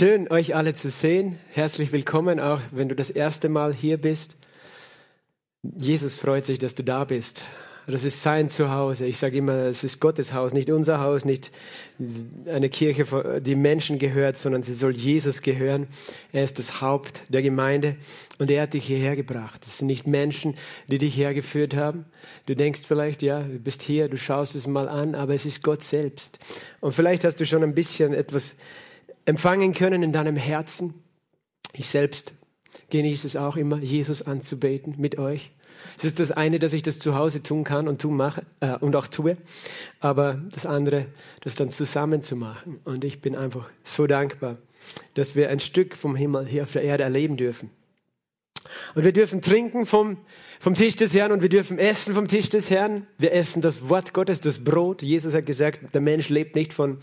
Schön, euch alle zu sehen. Herzlich willkommen, auch wenn du das erste Mal hier bist. Jesus freut sich, dass du da bist. Das ist sein Zuhause. Ich sage immer, es ist Gottes Haus, nicht unser Haus, nicht eine Kirche, die Menschen gehört, sondern sie soll Jesus gehören. Er ist das Haupt der Gemeinde und er hat dich hierher gebracht. Es sind nicht Menschen, die dich hergeführt haben. Du denkst vielleicht, ja, du bist hier, du schaust es mal an, aber es ist Gott selbst. Und vielleicht hast du schon ein bisschen etwas empfangen können in deinem Herzen. Ich selbst genieße es auch immer, Jesus anzubeten mit euch. Es ist das eine, dass ich das zu Hause tun kann und tun mache äh, und auch tue, aber das andere, das dann zusammen zu machen. Und ich bin einfach so dankbar, dass wir ein Stück vom Himmel hier auf der Erde erleben dürfen. Und wir dürfen trinken vom, vom Tisch des Herrn und wir dürfen essen vom Tisch des Herrn. Wir essen das Wort Gottes, das Brot. Jesus hat gesagt, der Mensch lebt nicht von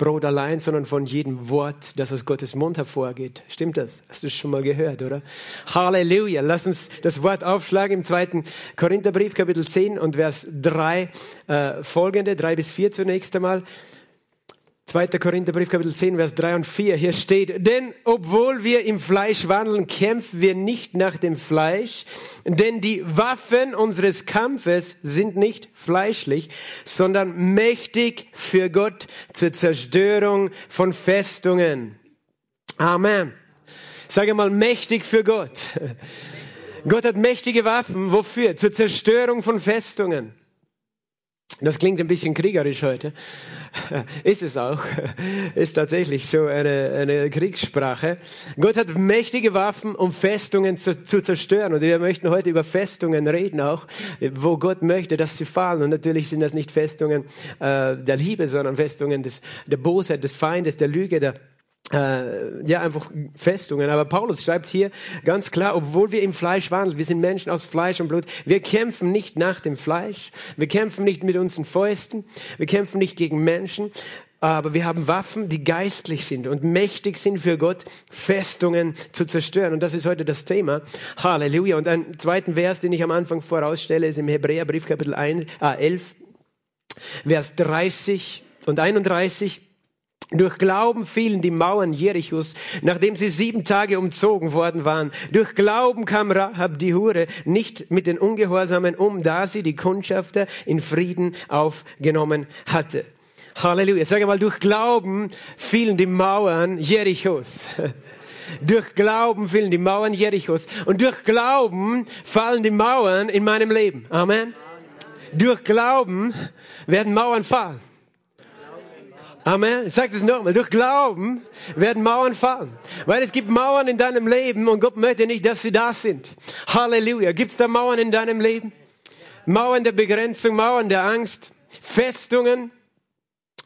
Brot allein, sondern von jedem Wort, das aus Gottes Mund hervorgeht. Stimmt das? Hast du es schon mal gehört, oder? Halleluja. Lass uns das Wort aufschlagen im zweiten Korintherbrief, Kapitel 10 und Vers 3 äh, folgende, 3 bis 4 zunächst einmal. 2. Korintherbrief, Kapitel 10, Vers 3 und 4. Hier steht, denn obwohl wir im Fleisch wandeln, kämpfen wir nicht nach dem Fleisch, denn die Waffen unseres Kampfes sind nicht fleischlich, sondern mächtig für Gott zur Zerstörung von Festungen. Amen. Sage mal, mächtig für Gott. Gott hat mächtige Waffen. Wofür? Zur Zerstörung von Festungen. Das klingt ein bisschen kriegerisch heute. Ist es auch. Ist tatsächlich so eine, eine Kriegssprache. Gott hat mächtige Waffen, um Festungen zu, zu, zerstören. Und wir möchten heute über Festungen reden auch, wo Gott möchte, dass sie fallen. Und natürlich sind das nicht Festungen äh, der Liebe, sondern Festungen des, der Bosheit, des Feindes, der Lüge, der äh, ja, einfach Festungen. Aber Paulus schreibt hier ganz klar, obwohl wir im Fleisch wandeln, wir sind Menschen aus Fleisch und Blut, wir kämpfen nicht nach dem Fleisch, wir kämpfen nicht mit unseren Fäusten, wir kämpfen nicht gegen Menschen, aber wir haben Waffen, die geistlich sind und mächtig sind für Gott, Festungen zu zerstören. Und das ist heute das Thema. Halleluja. Und einen zweiten Vers, den ich am Anfang vorausstelle, ist im Hebräerbrief Kapitel 1, äh 11, Vers 30 und 31. Durch Glauben fielen die Mauern Jerichos, nachdem sie sieben Tage umzogen worden waren. Durch Glauben kam Rahab die Hure nicht mit den Ungehorsamen um, da sie die Kundschafter in Frieden aufgenommen hatte. Halleluja. Sag mal, durch Glauben fielen die Mauern Jerichos. Durch Glauben fielen die Mauern Jerichos. Und durch Glauben fallen die Mauern in meinem Leben. Amen. Durch Glauben werden Mauern fallen. Amen. Ich sage das nochmal. Durch Glauben werden Mauern fallen. Weil es gibt Mauern in deinem Leben und Gott möchte nicht, dass sie da sind. Halleluja. Gibt es da Mauern in deinem Leben? Mauern der Begrenzung, Mauern der Angst, Festungen,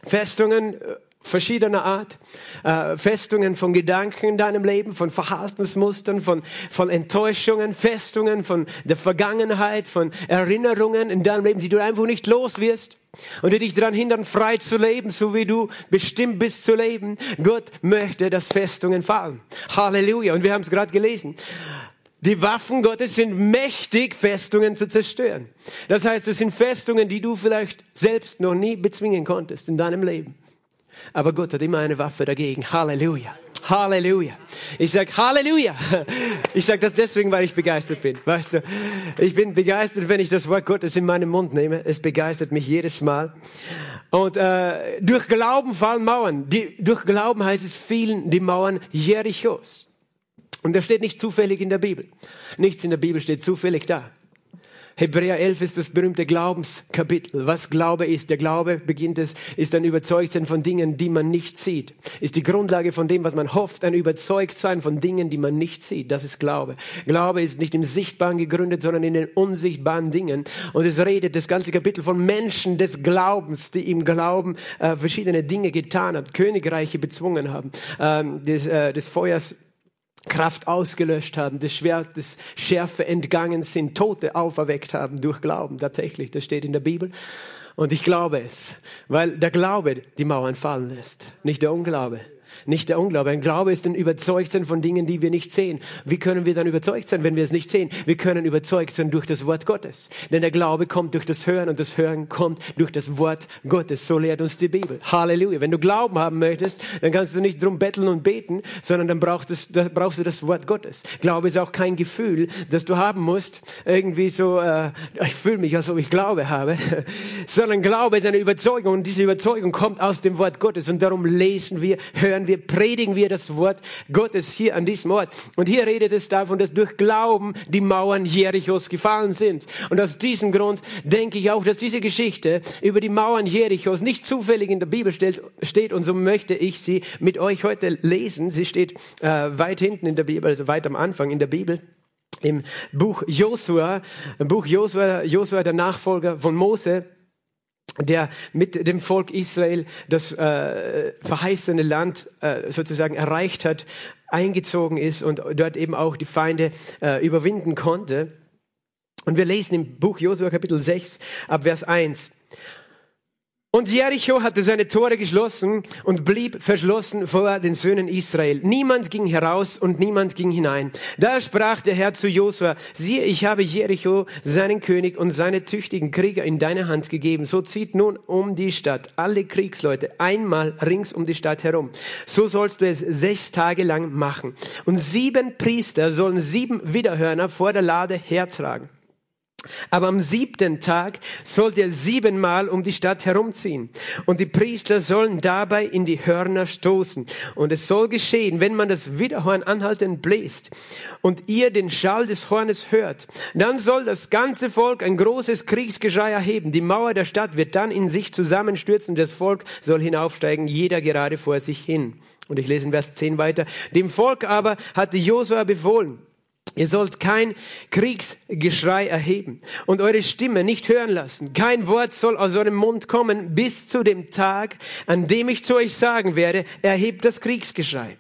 Festungen äh, verschiedener Art, äh, Festungen von Gedanken in deinem Leben, von Verhaltensmustern, von, von Enttäuschungen, Festungen von der Vergangenheit, von Erinnerungen in deinem Leben, die du einfach nicht los wirst und die dich daran hindern, frei zu leben, so wie du bestimmt bist zu leben. Gott möchte, dass Festungen fallen. Halleluja. Und wir haben es gerade gelesen. Die Waffen Gottes sind mächtig, Festungen zu zerstören. Das heißt, es sind Festungen, die du vielleicht selbst noch nie bezwingen konntest in deinem Leben. Aber Gott hat immer eine Waffe dagegen. Halleluja. Halleluja. Ich sag Halleluja. Ich sag das deswegen, weil ich begeistert bin. Weißt du, ich bin begeistert, wenn ich das Wort Gottes in meinen Mund nehme. Es begeistert mich jedes Mal. Und äh, durch Glauben fallen Mauern. Die, durch Glauben heißt es fielen die Mauern Jerichos. Und das steht nicht zufällig in der Bibel. Nichts in der Bibel steht zufällig da. Hebräer 11 ist das berühmte Glaubenskapitel. Was Glaube ist. Der Glaube beginnt es, ist ein Überzeugtsein von Dingen, die man nicht sieht. Ist die Grundlage von dem, was man hofft, ein Überzeugtsein von Dingen, die man nicht sieht. Das ist Glaube. Glaube ist nicht im Sichtbaren gegründet, sondern in den unsichtbaren Dingen. Und es redet das ganze Kapitel von Menschen des Glaubens, die im Glauben äh, verschiedene Dinge getan haben, Königreiche bezwungen haben, ähm, des, äh, des Feuers Kraft ausgelöscht haben, des Schwertes Schärfe entgangen sind, Tote auferweckt haben durch Glauben. Tatsächlich, das steht in der Bibel. Und ich glaube es, weil der Glaube die Mauern fallen lässt, nicht der Unglaube. Nicht der Unglaube. Ein Glaube ist ein Überzeugtsein von Dingen, die wir nicht sehen. Wie können wir dann überzeugt sein, wenn wir es nicht sehen? Wir können überzeugt sein durch das Wort Gottes. Denn der Glaube kommt durch das Hören und das Hören kommt durch das Wort Gottes. So lehrt uns die Bibel. Halleluja. Wenn du Glauben haben möchtest, dann kannst du nicht drum betteln und beten, sondern dann brauchst, es, brauchst du das Wort Gottes. Glaube ist auch kein Gefühl, das du haben musst, irgendwie so, äh, ich fühle mich, als ob ich Glaube habe, sondern Glaube ist eine Überzeugung und diese Überzeugung kommt aus dem Wort Gottes und darum lesen wir, hören wir, predigen wir das Wort Gottes hier an diesem Ort. Und hier redet es davon, dass durch Glauben die Mauern Jerichos gefallen sind. Und aus diesem Grund denke ich auch, dass diese Geschichte über die Mauern Jerichos nicht zufällig in der Bibel steht und so möchte ich sie mit euch heute lesen. Sie steht äh, weit hinten in der Bibel, also weit am Anfang in der Bibel im Buch Josua, im Buch Josua, Josua der Nachfolger von Mose, der mit dem Volk Israel das äh, verheißene Land äh, sozusagen erreicht hat, eingezogen ist und dort eben auch die Feinde äh, überwinden konnte. Und wir lesen im Buch Josua Kapitel 6 ab Vers 1. Und Jericho hatte seine Tore geschlossen und blieb verschlossen vor den Söhnen Israel. Niemand ging heraus und niemand ging hinein. Da sprach der Herr zu Josua, siehe, ich habe Jericho, seinen König und seine tüchtigen Krieger in deine Hand gegeben. So zieht nun um die Stadt alle Kriegsleute einmal rings um die Stadt herum. So sollst du es sechs Tage lang machen. Und sieben Priester sollen sieben Widerhörner vor der Lade hertragen. Aber am siebten Tag sollt ihr siebenmal um die Stadt herumziehen. Und die Priester sollen dabei in die Hörner stoßen. Und es soll geschehen, wenn man das Widerhorn anhaltend bläst und ihr den Schall des Hornes hört, dann soll das ganze Volk ein großes Kriegsgeschrei erheben. Die Mauer der Stadt wird dann in sich zusammenstürzen. Das Volk soll hinaufsteigen, jeder gerade vor sich hin. Und ich lese in Vers 10 weiter. Dem Volk aber hatte Josua befohlen, Ihr sollt kein Kriegsgeschrei erheben und eure Stimme nicht hören lassen. Kein Wort soll aus eurem Mund kommen bis zu dem Tag, an dem ich zu euch sagen werde, erhebt das Kriegsgeschrei.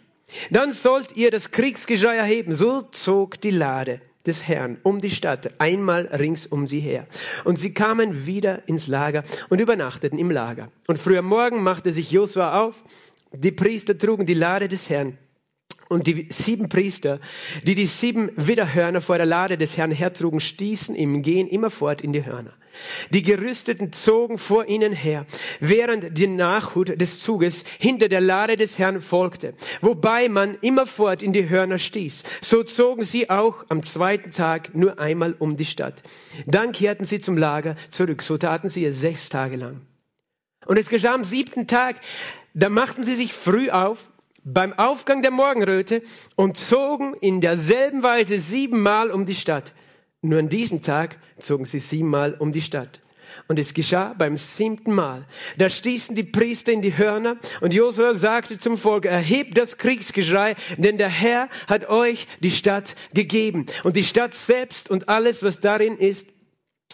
Dann sollt ihr das Kriegsgeschrei erheben. So zog die Lade des Herrn um die Stadt einmal rings um sie her. Und sie kamen wieder ins Lager und übernachteten im Lager. Und früher Morgen machte sich Josua auf. Die Priester trugen die Lade des Herrn und die sieben Priester, die die sieben Widerhörner vor der Lade des Herrn hertrugen, stießen im Gehen immerfort in die Hörner. Die Gerüsteten zogen vor ihnen her, während die Nachhut des Zuges hinter der Lade des Herrn folgte, wobei man immerfort in die Hörner stieß. So zogen sie auch am zweiten Tag nur einmal um die Stadt. Dann kehrten sie zum Lager zurück. So taten sie es sechs Tage lang. Und es geschah am siebten Tag, da machten sie sich früh auf beim Aufgang der Morgenröte und zogen in derselben Weise siebenmal um die Stadt. Nur an diesem Tag zogen sie siebenmal um die Stadt. Und es geschah beim siebten Mal. Da stießen die Priester in die Hörner und Josua sagte zum Volk, erhebt das Kriegsgeschrei, denn der Herr hat euch die Stadt gegeben. Und die Stadt selbst und alles, was darin ist,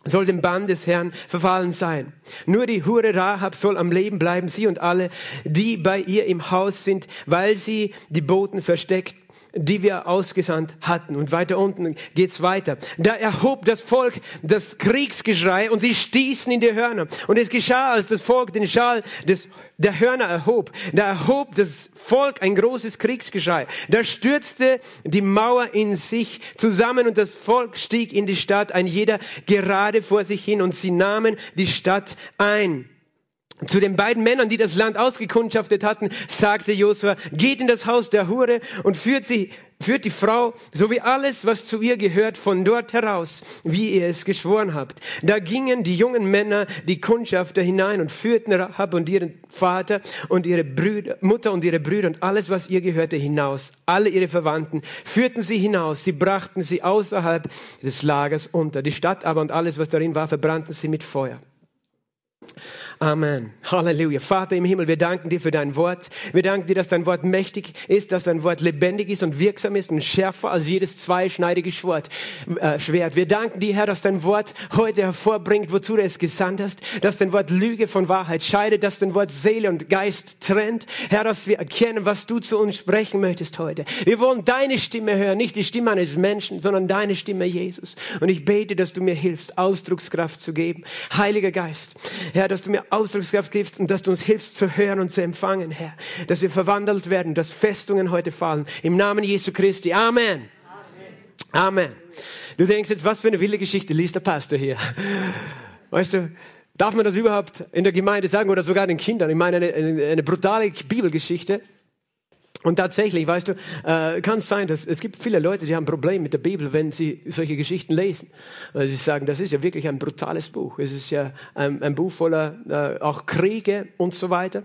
soll dem Bann des Herrn verfallen sein. Nur die Hure Rahab soll am Leben bleiben, sie und alle, die bei ihr im Haus sind, weil sie die Boten versteckt die wir ausgesandt hatten. Und weiter unten geht's weiter. Da erhob das Volk das Kriegsgeschrei und sie stießen in die Hörner. Und es geschah, als das Volk den Schal des, der Hörner erhob. Da erhob das Volk ein großes Kriegsgeschrei. Da stürzte die Mauer in sich zusammen und das Volk stieg in die Stadt, ein jeder gerade vor sich hin und sie nahmen die Stadt ein. Zu den beiden Männern, die das Land ausgekundschaftet hatten, sagte Josua, geht in das Haus der Hure und führt sie, führt die Frau sowie alles, was zu ihr gehört, von dort heraus, wie ihr es geschworen habt. Da gingen die jungen Männer, die Kundschafter hinein und führten Rahab und ihren Vater und ihre Brüder, Mutter und ihre Brüder und alles, was ihr gehörte, hinaus. Alle ihre Verwandten führten sie hinaus. Sie brachten sie außerhalb des Lagers unter. Die Stadt aber und alles, was darin war, verbrannten sie mit Feuer. Amen. Halleluja. Vater im Himmel, wir danken dir für dein Wort. Wir danken dir, dass dein Wort mächtig ist, dass dein Wort lebendig ist und wirksam ist und schärfer als jedes zweischneidige Schwert. Äh, Schwert. Wir danken dir, Herr, dass dein Wort heute hervorbringt, wozu du es gesandt hast, dass dein Wort Lüge von Wahrheit scheidet, dass dein Wort Seele und Geist trennt. Herr, dass wir erkennen, was du zu uns sprechen möchtest heute. Wir wollen deine Stimme hören, nicht die Stimme eines Menschen, sondern deine Stimme, Jesus. Und ich bete, dass du mir hilfst, Ausdruckskraft zu geben. Heiliger Geist, Herr, dass du mir Ausdruckskraft gibst und dass du uns hilfst zu hören und zu empfangen, Herr. Dass wir verwandelt werden, dass Festungen heute fallen. Im Namen Jesu Christi. Amen. Amen. Amen. Du denkst jetzt, was für eine wilde Geschichte liest der Pastor hier? Weißt du, darf man das überhaupt in der Gemeinde sagen oder sogar den Kindern? Ich meine, eine, eine, eine brutale Bibelgeschichte. Und tatsächlich, weißt du, äh, kann es sein, dass es gibt viele Leute, die haben Probleme mit der Bibel, wenn sie solche Geschichten lesen. Weil sie sagen, das ist ja wirklich ein brutales Buch. Es ist ja ein, ein Buch voller äh, auch Kriege und so weiter.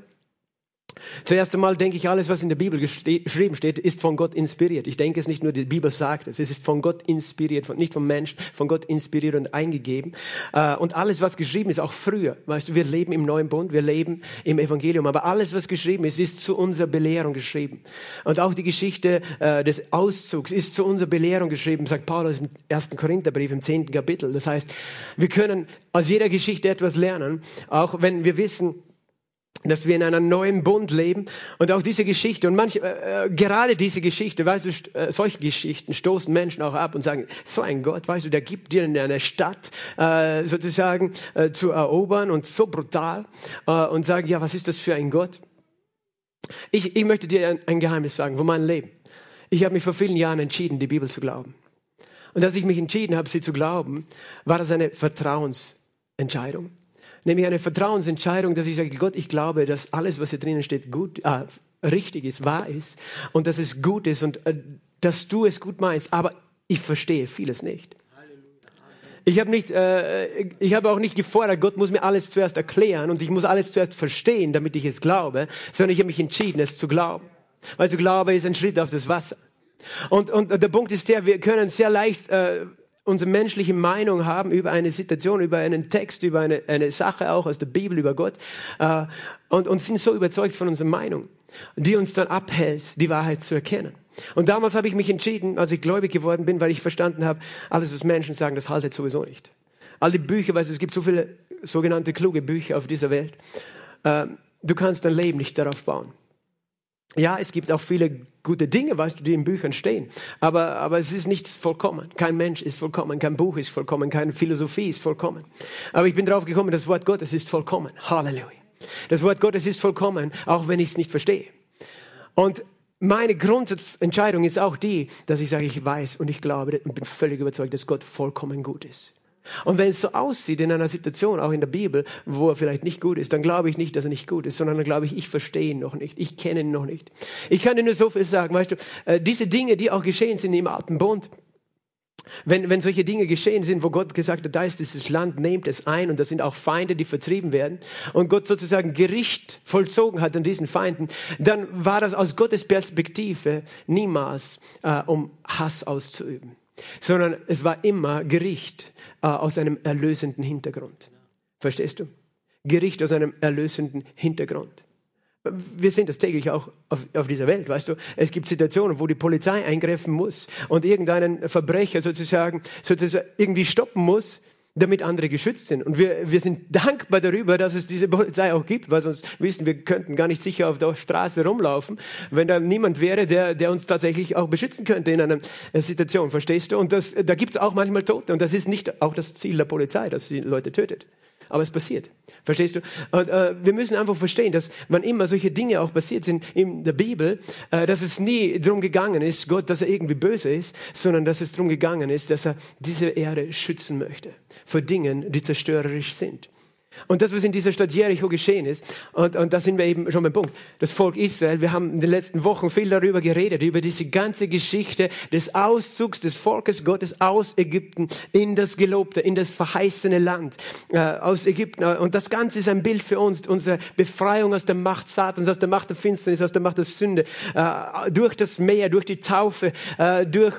Zuerst einmal denke ich, alles, was in der Bibel geschrieben steht, ist von Gott inspiriert. Ich denke es nicht nur, die Bibel sagt es, es ist von Gott inspiriert, nicht vom Menschen, von Gott inspiriert und eingegeben. Äh, und alles, was geschrieben ist, auch früher, weißt du, wir leben im neuen Bund, wir leben im Evangelium, aber alles, was geschrieben ist, ist zu unserer Belehrung geschrieben. Und auch die Geschichte äh, des Auszugs ist zu unserer Belehrung geschrieben, sagt Paulus im ersten Korintherbrief im zehnten Kapitel. Das heißt, wir können aus jeder Geschichte etwas lernen, auch wenn wir wissen, dass wir in einem neuen Bund leben und auch diese Geschichte und manche, äh, äh, gerade diese Geschichte, weißt du, äh, solche Geschichten stoßen Menschen auch ab und sagen, so ein Gott, weißt du, der gibt dir eine Stadt äh, sozusagen äh, zu erobern und so brutal äh, und sagen, ja, was ist das für ein Gott? Ich, ich möchte dir ein, ein Geheimnis sagen von meinem Leben. Ich habe mich vor vielen Jahren entschieden, die Bibel zu glauben. Und als ich mich entschieden habe, sie zu glauben, war das eine Vertrauensentscheidung nämlich eine Vertrauensentscheidung, dass ich sage, Gott, ich glaube, dass alles, was hier drinnen steht, gut, äh, richtig ist, wahr ist und dass es gut ist und äh, dass du es gut meinst. Aber ich verstehe vieles nicht. Ich habe nicht, äh, ich habe auch nicht gefordert, Gott muss mir alles zuerst erklären und ich muss alles zuerst verstehen, damit ich es glaube, sondern ich habe mich entschieden, es zu glauben. Weil zu Glaube ist ein Schritt auf das Wasser. Und, und der Punkt ist der, wir können sehr leicht äh, unsere menschliche Meinung haben über eine Situation, über einen Text, über eine, eine Sache auch aus der Bibel, über Gott äh, und, und sind so überzeugt von unserer Meinung, die uns dann abhält, die Wahrheit zu erkennen. Und damals habe ich mich entschieden, als ich gläubig geworden bin, weil ich verstanden habe, alles, was Menschen sagen, das haltet sowieso nicht. All die Bücher, weißt du, es gibt so viele sogenannte kluge Bücher auf dieser Welt. Äh, du kannst dein Leben nicht darauf bauen. Ja, es gibt auch viele gute Dinge, du, die in Büchern stehen. Aber, aber es ist nichts vollkommen. Kein Mensch ist vollkommen, kein Buch ist vollkommen, keine Philosophie ist vollkommen. Aber ich bin drauf gekommen, das Wort Gottes ist vollkommen. Halleluja. Das Wort Gottes ist vollkommen, auch wenn ich es nicht verstehe. Und meine Grundsatzentscheidung ist auch die, dass ich sage, ich weiß und ich glaube und bin völlig überzeugt, dass Gott vollkommen gut ist. Und wenn es so aussieht in einer Situation, auch in der Bibel, wo er vielleicht nicht gut ist, dann glaube ich nicht, dass er nicht gut ist, sondern dann glaube ich, ich verstehe ihn noch nicht, ich kenne ihn noch nicht. Ich kann dir nur so viel sagen, weißt du, äh, diese Dinge, die auch geschehen sind im Alten Bund, wenn, wenn solche Dinge geschehen sind, wo Gott gesagt hat, da ist dieses Land, nehmt es ein und das sind auch Feinde, die vertrieben werden und Gott sozusagen Gericht vollzogen hat an diesen Feinden, dann war das aus Gottes Perspektive niemals, äh, um Hass auszuüben sondern es war immer Gericht äh, aus einem erlösenden Hintergrund. Verstehst du? Gericht aus einem erlösenden Hintergrund. Wir sehen das täglich auch auf, auf, dieser Welt, weißt du. Es gibt Situationen, wo die Polizei eingreifen muss und irgendeinen Verbrecher sozusagen, sozusagen irgendwie stoppen muss, damit andere geschützt sind. Und wir, wir sind dankbar darüber, dass es diese Polizei auch gibt, weil sonst wissen wir könnten gar nicht sicher auf der Straße rumlaufen, wenn da niemand wäre, der, der uns tatsächlich auch beschützen könnte in einer Situation, verstehst du? Und das, da gibt es auch manchmal Tote und das ist nicht auch das Ziel der Polizei, dass sie Leute tötet. Aber es passiert. Verstehst du? Und, äh, wir müssen einfach verstehen, dass wann immer solche Dinge auch passiert sind in der Bibel, äh, dass es nie darum gegangen ist, Gott, dass er irgendwie böse ist, sondern dass es darum gegangen ist, dass er diese Erde schützen möchte vor Dingen, die zerstörerisch sind. Und das, was in dieser Stadt Jericho geschehen ist, und, und da sind wir eben schon beim Punkt, das Volk Israel, wir haben in den letzten Wochen viel darüber geredet, über diese ganze Geschichte des Auszugs des Volkes Gottes aus Ägypten in das Gelobte, in das verheißene Land äh, aus Ägypten. Und das Ganze ist ein Bild für uns, unsere Befreiung aus der Macht Satans, aus der Macht der Finsternis, aus der Macht der Sünde, äh, durch das Meer, durch die Taufe, äh, durch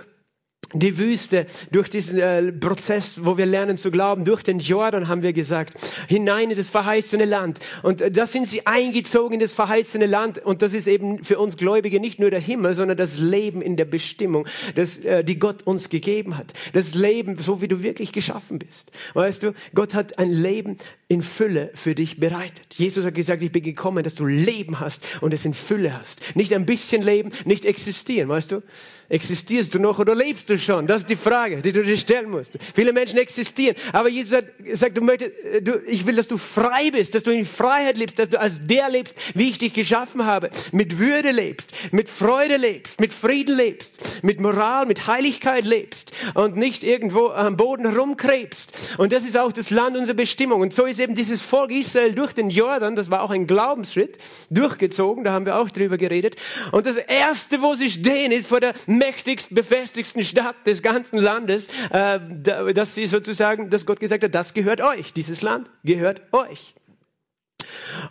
die Wüste, durch diesen äh, Prozess, wo wir lernen zu glauben, durch den Jordan haben wir gesagt, hinein in das verheißene Land. Und äh, da sind sie eingezogen in das verheißene Land. Und das ist eben für uns Gläubige nicht nur der Himmel, sondern das Leben in der Bestimmung, das, äh, die Gott uns gegeben hat. Das Leben, so wie du wirklich geschaffen bist. Weißt du, Gott hat ein Leben in Fülle für dich bereitet. Jesus hat gesagt, ich bin gekommen, dass du Leben hast und es in Fülle hast. Nicht ein bisschen Leben, nicht existieren, weißt du? Existierst du noch oder lebst du schon? Das ist die Frage, die du dir stellen musst. Viele Menschen existieren, aber Jesus sagt, sagt du möchtest, du, ich will, dass du frei bist, dass du in Freiheit lebst, dass du als der lebst, wie ich dich geschaffen habe, mit Würde lebst, mit Freude lebst, mit Frieden lebst, mit Moral, mit Heiligkeit lebst und nicht irgendwo am Boden rumkrebst. Und das ist auch das Land unserer Bestimmung. Und so ist eben dieses Volk Israel durch den Jordan, das war auch ein Glaubensschritt, durchgezogen, da haben wir auch drüber geredet. Und das Erste, wo sie stehen, ist vor der mächtigsten, befestigsten Stadt des ganzen Landes, äh, dass sie sozusagen, dass Gott gesagt hat, das gehört euch, dieses Land gehört euch.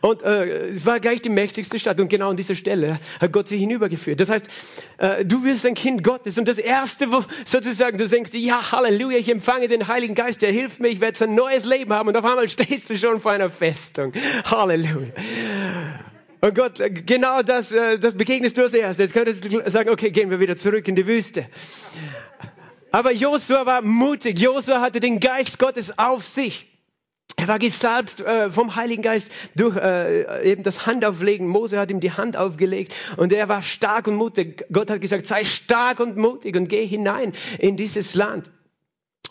Und äh, es war gleich die mächtigste Stadt und genau an dieser Stelle hat Gott sie hinübergeführt. Das heißt, äh, du wirst ein Kind Gottes und das Erste, wo sozusagen du denkst, ja, Halleluja, ich empfange den Heiligen Geist, der hilft mir, ich werde ein neues Leben haben und auf einmal stehst du schon vor einer Festung. Halleluja. Und Gott, genau das, äh, das begegnest du als erstes. Jetzt könntest du sagen, okay, gehen wir wieder zurück in die Wüste. Aber Josua war mutig. Josua hatte den Geist Gottes auf sich. Er war gesalbt äh, vom Heiligen Geist durch äh, eben das Handauflegen. Mose hat ihm die Hand aufgelegt und er war stark und mutig. Gott hat gesagt, sei stark und mutig und geh hinein in dieses Land.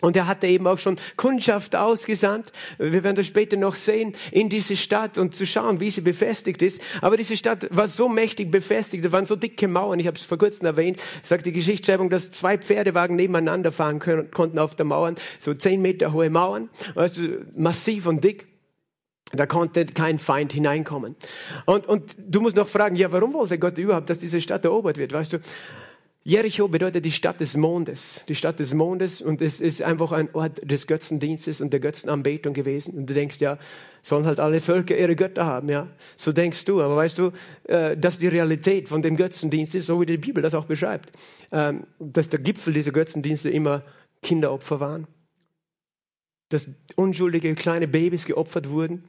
Und er hatte eben auch schon Kundschaft ausgesandt. Wir werden das später noch sehen, in diese Stadt und zu schauen, wie sie befestigt ist. Aber diese Stadt war so mächtig befestigt, da waren so dicke Mauern. Ich habe es vor kurzem erwähnt, sagt die Geschichtsschreibung, dass zwei Pferdewagen nebeneinander fahren können, konnten auf der Mauern. So zehn Meter hohe Mauern, also massiv und dick. Da konnte kein Feind hineinkommen. Und, und du musst noch fragen, ja, warum wollte Gott überhaupt, dass diese Stadt erobert wird? Weißt du, Jericho bedeutet die Stadt des Mondes, die Stadt des Mondes und es ist einfach ein Ort des Götzendienstes und der Götzenanbetung gewesen. Und du denkst, ja, sollen halt alle Völker ihre Götter haben, ja. So denkst du, aber weißt du, äh, dass die Realität von dem Götzendienst ist, so wie die Bibel das auch beschreibt, ähm, dass der Gipfel dieser Götzendienste immer Kinderopfer waren, dass unschuldige kleine Babys geopfert wurden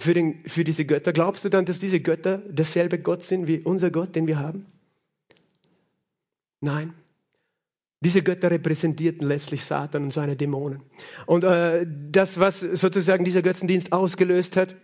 für, den, für diese Götter. Glaubst du dann, dass diese Götter derselbe Gott sind wie unser Gott, den wir haben? Nein. Diese Götter repräsentierten letztlich Satan und seine Dämonen. Und äh, das, was sozusagen dieser Götzendienst ausgelöst hat,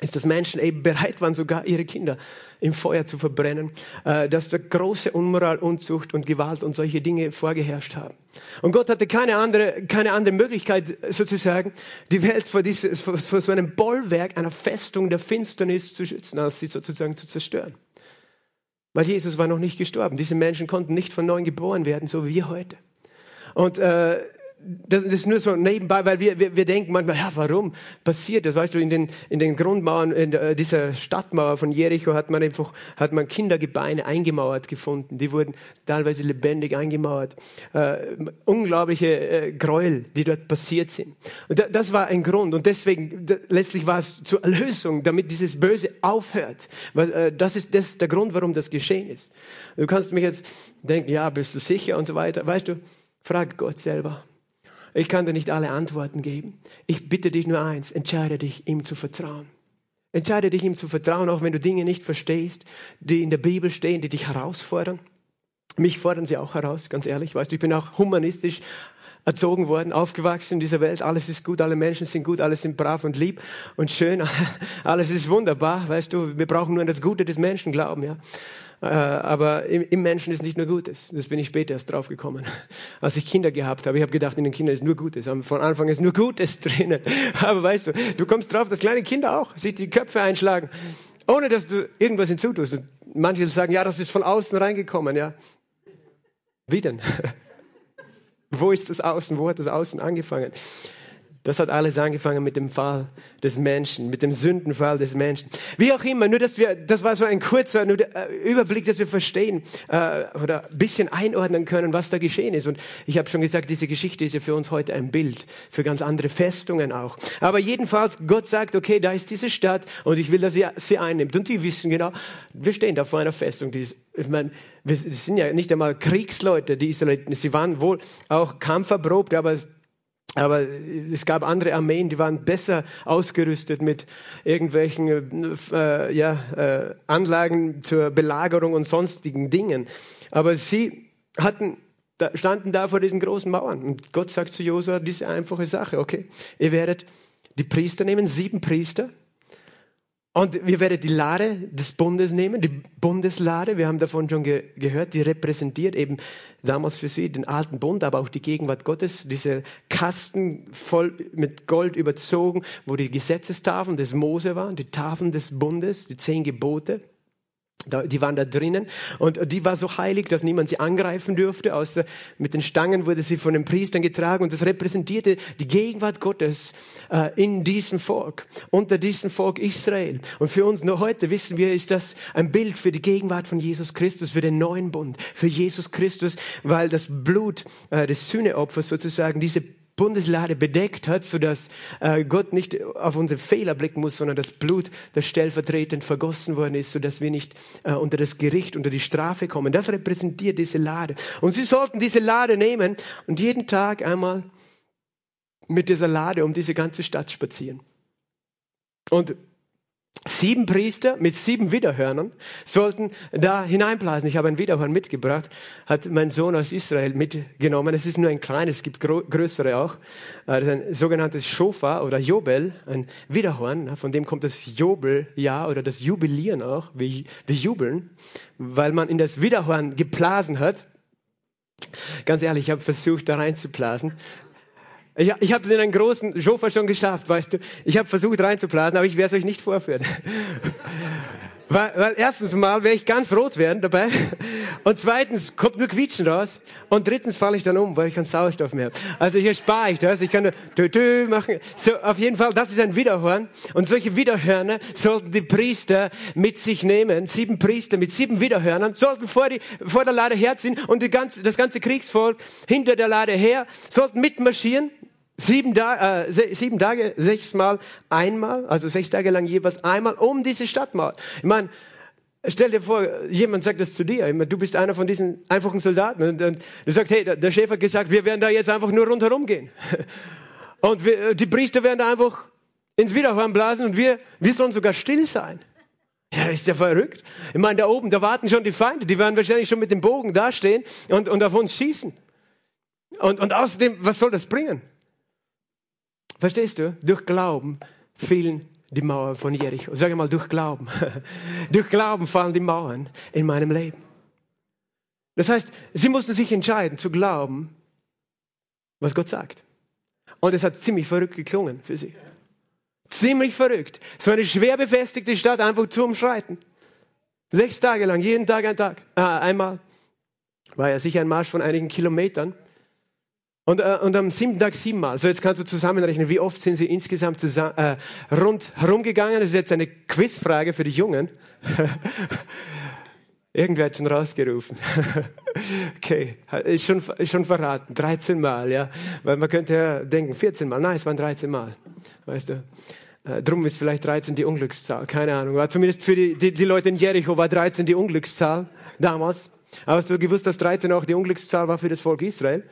ist, dass Menschen eben bereit waren, sogar ihre Kinder im Feuer zu verbrennen, äh, dass da große Unmoral, Unzucht und Gewalt und solche Dinge vorgeherrscht haben. Und Gott hatte keine andere, keine andere Möglichkeit, sozusagen, die Welt vor, dieses, vor, vor so einem Bollwerk einer Festung der Finsternis zu schützen, als sie sozusagen zu zerstören. Weil Jesus war noch nicht gestorben. Diese Menschen konnten nicht von neuem geboren werden, so wie wir heute. Und äh, das ist nur so nebenbei, weil wir, wir, wir denken manchmal, ja, warum passiert das? Weißt du, in den, in den Grundmauern in der, dieser Stadtmauer von Jericho hat man einfach hat man Kindergebeine eingemauert gefunden. Die wurden teilweise lebendig eingemauert. Äh, unglaubliche äh, Gräuel, die dort passiert sind. Und da, das war ein Grund. Und deswegen, da, letztlich war es zur Erlösung, damit dieses Böse aufhört. Weil, äh, das, ist, das der Grund, warum das geschehen ist. Du kannst mich jetzt denken, ja, bist du sicher und so weiter. Weißt du, frag Gott selber. Ich kann dir nicht alle Antworten geben. Ich bitte dich nur eins, entscheide dich, ihm zu vertrauen. Entscheide dich, ihm zu vertrauen, auch wenn du Dinge nicht verstehst, die in der Bibel stehen, die dich herausfordern. Mich fordern sie auch heraus, ganz ehrlich. Weißt du, ich bin auch humanistisch erzogen worden, aufgewachsen in dieser Welt. Alles ist gut, alle Menschen sind gut, alle sind brav und lieb und schön. Alles ist wunderbar, weißt du. Wir brauchen nur an das Gute des Menschen glauben, ja. Äh, aber im, Menschen ist nicht nur Gutes. Das bin ich später erst drauf gekommen. Als ich Kinder gehabt habe, ich habe gedacht, in den Kindern ist nur Gutes. Von Anfang ist nur Gutes drinnen. Aber weißt du, du kommst drauf, dass kleine Kinder auch sich die Köpfe einschlagen, ohne dass du irgendwas hinzutust. Und manche sagen, ja, das ist von außen reingekommen, ja. Wie denn? Wo ist das Außen? Wo hat das Außen angefangen? Das hat alles angefangen mit dem Fall des Menschen, mit dem Sündenfall des Menschen. Wie auch immer, nur dass wir, das war so ein kurzer äh, Überblick, dass wir verstehen äh, oder ein bisschen einordnen können, was da geschehen ist. Und ich habe schon gesagt, diese Geschichte ist ja für uns heute ein Bild, für ganz andere Festungen auch. Aber jedenfalls, Gott sagt, okay, da ist diese Stadt und ich will, dass ihr sie einnimmt. Und die wissen genau, wir stehen da vor einer Festung, die ist, ich meine, wir sind ja nicht einmal Kriegsleute, die Israeliten. Sie waren wohl auch kampferprobt, aber aber es gab andere Armeen, die waren besser ausgerüstet mit irgendwelchen äh, ja, äh, Anlagen zur Belagerung und sonstigen Dingen. Aber sie hatten, da, standen da vor diesen großen Mauern. Und Gott sagt zu Josua diese einfache Sache, okay, ihr werdet die Priester nehmen, sieben Priester, Und wir werden die Lade des Bundes nehmen, die Bundeslade, wir haben davon schon ge gehört, die repräsentiert eben damals für sie den alten Bund, aber auch die Gegenwart Gottes, diese Kasten voll mit Gold überzogen, wo die Gesetzestafeln des Mose waren, die Tafeln des Bundes, die zehn Gebote. Die waren da drinnen und die war so heilig, dass niemand sie angreifen dürfte. Außer mit den Stangen wurde sie von den Priestern getragen und das repräsentierte die Gegenwart Gottes äh, in diesem Volk, unter diesem Volk Israel. Und für uns nur heute wissen wir, ist das ein Bild für die Gegenwart von Jesus Christus, für den neuen Bund, für Jesus Christus, weil das Blut äh, des Sühneopfers sozusagen diese Bundeslade bedeckt hat, sodass äh, Gott nicht auf unsere Fehler blicken muss, sondern das Blut, das stellvertretend vergossen worden ist, sodass wir nicht äh, unter das Gericht, unter die Strafe kommen. Das repräsentiert diese Lade. Und sie sollten diese Lade nehmen und jeden Tag einmal mit dieser Lade um diese ganze Stadt spazieren. Und Sieben Priester mit sieben Widerhörnern sollten da hineinblasen. Ich habe ein Widerhorn mitgebracht, hat mein Sohn aus Israel mitgenommen. Es ist nur ein kleines, es gibt größere auch. Äh, das ist ein sogenanntes Shofa oder Jobel, ein Widerhorn. Von dem kommt das Jobeljahr oder das Jubilieren auch. Wir, wir jubeln, weil man in das Widerhorn geblasen hat. Ganz ehrlich, ich habe versucht, da reinzublasen. Ich, ich habe einen großen Schofer schon geschafft, weißt du. Ich habe versucht reinzublasen, aber ich werde es euch nicht vorführen. Weil, weil erstens mal werde ich ganz rot werden dabei und zweitens kommt nur Quietschen raus und drittens falle ich dann um, weil ich keinen Sauerstoff mehr habe. Also hier spare ich das. Ich kann nur dö, dö machen. So, auf jeden Fall, das ist ein Widerhorn und solche Widerhörner sollten die Priester mit sich nehmen. Sieben Priester mit sieben Widerhörnern sollten vor, die, vor der Lade herziehen und die ganze, das ganze Kriegsvolk hinter der Lade her sollten mitmarschieren Sieben, da äh, sieben Tage, sechsmal einmal, also sechs Tage lang jeweils einmal um diese Stadtmauer. Ich meine, stell dir vor, jemand sagt das zu dir, meine, du bist einer von diesen einfachen Soldaten und, und du sagst, hey, der Chef hat gesagt, wir werden da jetzt einfach nur rundherum gehen. Und wir, die Priester werden da einfach ins Widerhorn blasen und wir, wir sollen sogar still sein. Ja, ist ja verrückt. Ich meine, da oben, da warten schon die Feinde, die werden wahrscheinlich schon mit dem Bogen dastehen und, und auf uns schießen. Und, und außerdem, was soll das bringen? Verstehst du? Durch Glauben fielen die Mauern von Jericho. Sag mal, durch Glauben. durch Glauben fallen die Mauern in meinem Leben. Das heißt, sie mussten sich entscheiden zu glauben, was Gott sagt. Und es hat ziemlich verrückt geklungen für sie. Ziemlich verrückt. So eine schwer befestigte Stadt einfach zu umschreiten. Sechs Tage lang, jeden Tag ein Tag. Ah, einmal. War ja sicher ein Marsch von einigen Kilometern. Und, äh, und am siebten Tag siebenmal. So, jetzt kannst du zusammenrechnen, wie oft sind sie insgesamt zusammen, äh, rund herumgegangen. Das ist jetzt eine Quizfrage für die Jungen. Irgendwer hat schon rausgerufen. okay, ist schon, ist schon verraten. 13 Mal, ja. Weil man könnte ja denken, 14 Mal. Nein, es waren 13 Mal. Weißt du? Äh, drum ist vielleicht 13 die Unglückszahl. Keine Ahnung. War zumindest für die, die, die Leute in Jericho war 13 die Unglückszahl damals. Aber hast du gewusst, dass 13 auch die Unglückszahl war für das Volk Israel?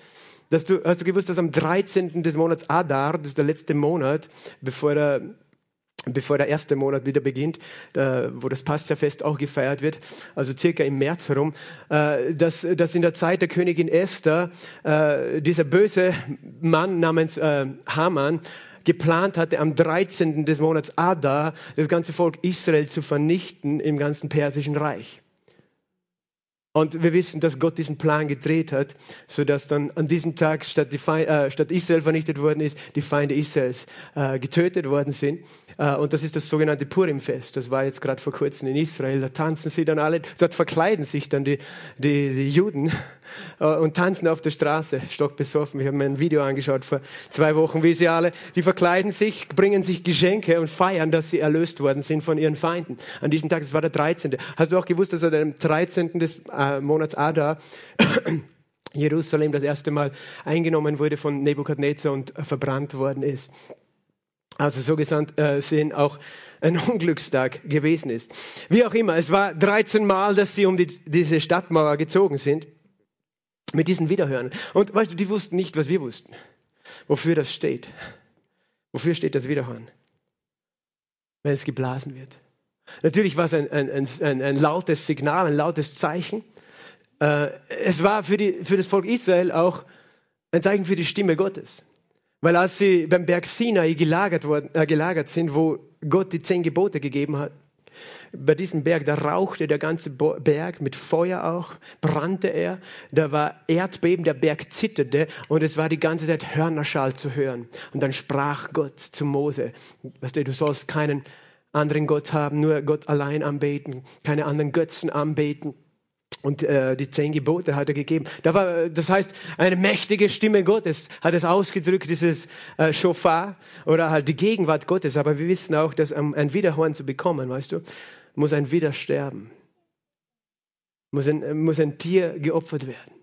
Dass du, hast du gewusst, dass am 13. des Monats Adar, das ist der letzte Monat, bevor der, bevor der erste Monat wieder beginnt, äh, wo das Passafest auch gefeiert wird, also circa im März herum, äh, dass, dass in der Zeit der Königin Esther äh, dieser böse Mann namens äh, Haman geplant hatte, am 13. des Monats Adar das ganze Volk Israel zu vernichten im ganzen persischen Reich. Und wir wissen, dass Gott diesen Plan gedreht hat, sodass dann an diesem Tag statt, äh, statt Israel vernichtet worden ist, die Feinde Israels äh, getötet worden sind. Äh, und das ist das sogenannte Purimfest. Das war jetzt gerade vor kurzem in Israel. Da tanzen sie dann alle, dort verkleiden sich dann die, die, die Juden und tanzen auf der Straße, stockbesoffen. Ich habe mir ein Video angeschaut vor zwei Wochen, wie sie alle, die verkleiden sich, bringen sich Geschenke und feiern, dass sie erlöst worden sind von ihren Feinden. An diesem Tag, das war der 13. Hast du auch gewusst, dass an dem 13. des äh, Monats Adar Jerusalem das erste Mal eingenommen wurde von Nebukadnezar und verbrannt worden ist? Also so gesagt, äh, sehen auch ein Unglückstag gewesen ist. Wie auch immer, es war 13 Mal, dass sie um die, diese Stadtmauer gezogen sind mit diesen Widerhörern. Und weißt du, die wussten nicht, was wir wussten. Wofür das steht. Wofür steht das Widerhorn? Wenn es geblasen wird. Natürlich war es ein, ein, ein, ein lautes Signal, ein lautes Zeichen. Äh, es war für, die, für das Volk Israel auch ein Zeichen für die Stimme Gottes. Weil als sie beim Berg Sinai gelagert, worden, äh, gelagert sind, wo Gott die zehn Gebote gegeben hat, bei diesem Berg, da rauchte der ganze Berg mit Feuer auch, brannte er, da war Erdbeben, der Berg zitterte und es war die ganze Zeit Hörnerschall zu hören. Und dann sprach Gott zu Mose, weißt du, du sollst keinen anderen Gott haben, nur Gott allein anbeten, keine anderen Götzen anbeten. Und äh, die zehn Gebote hat er gegeben. Da war, das heißt, eine mächtige Stimme Gottes hat es ausgedrückt, dieses äh, Shofar oder halt die Gegenwart Gottes. Aber wir wissen auch, dass um ein Widerhorn zu bekommen, weißt du, muss ein Widder sterben. Muss ein, muss ein Tier geopfert werden.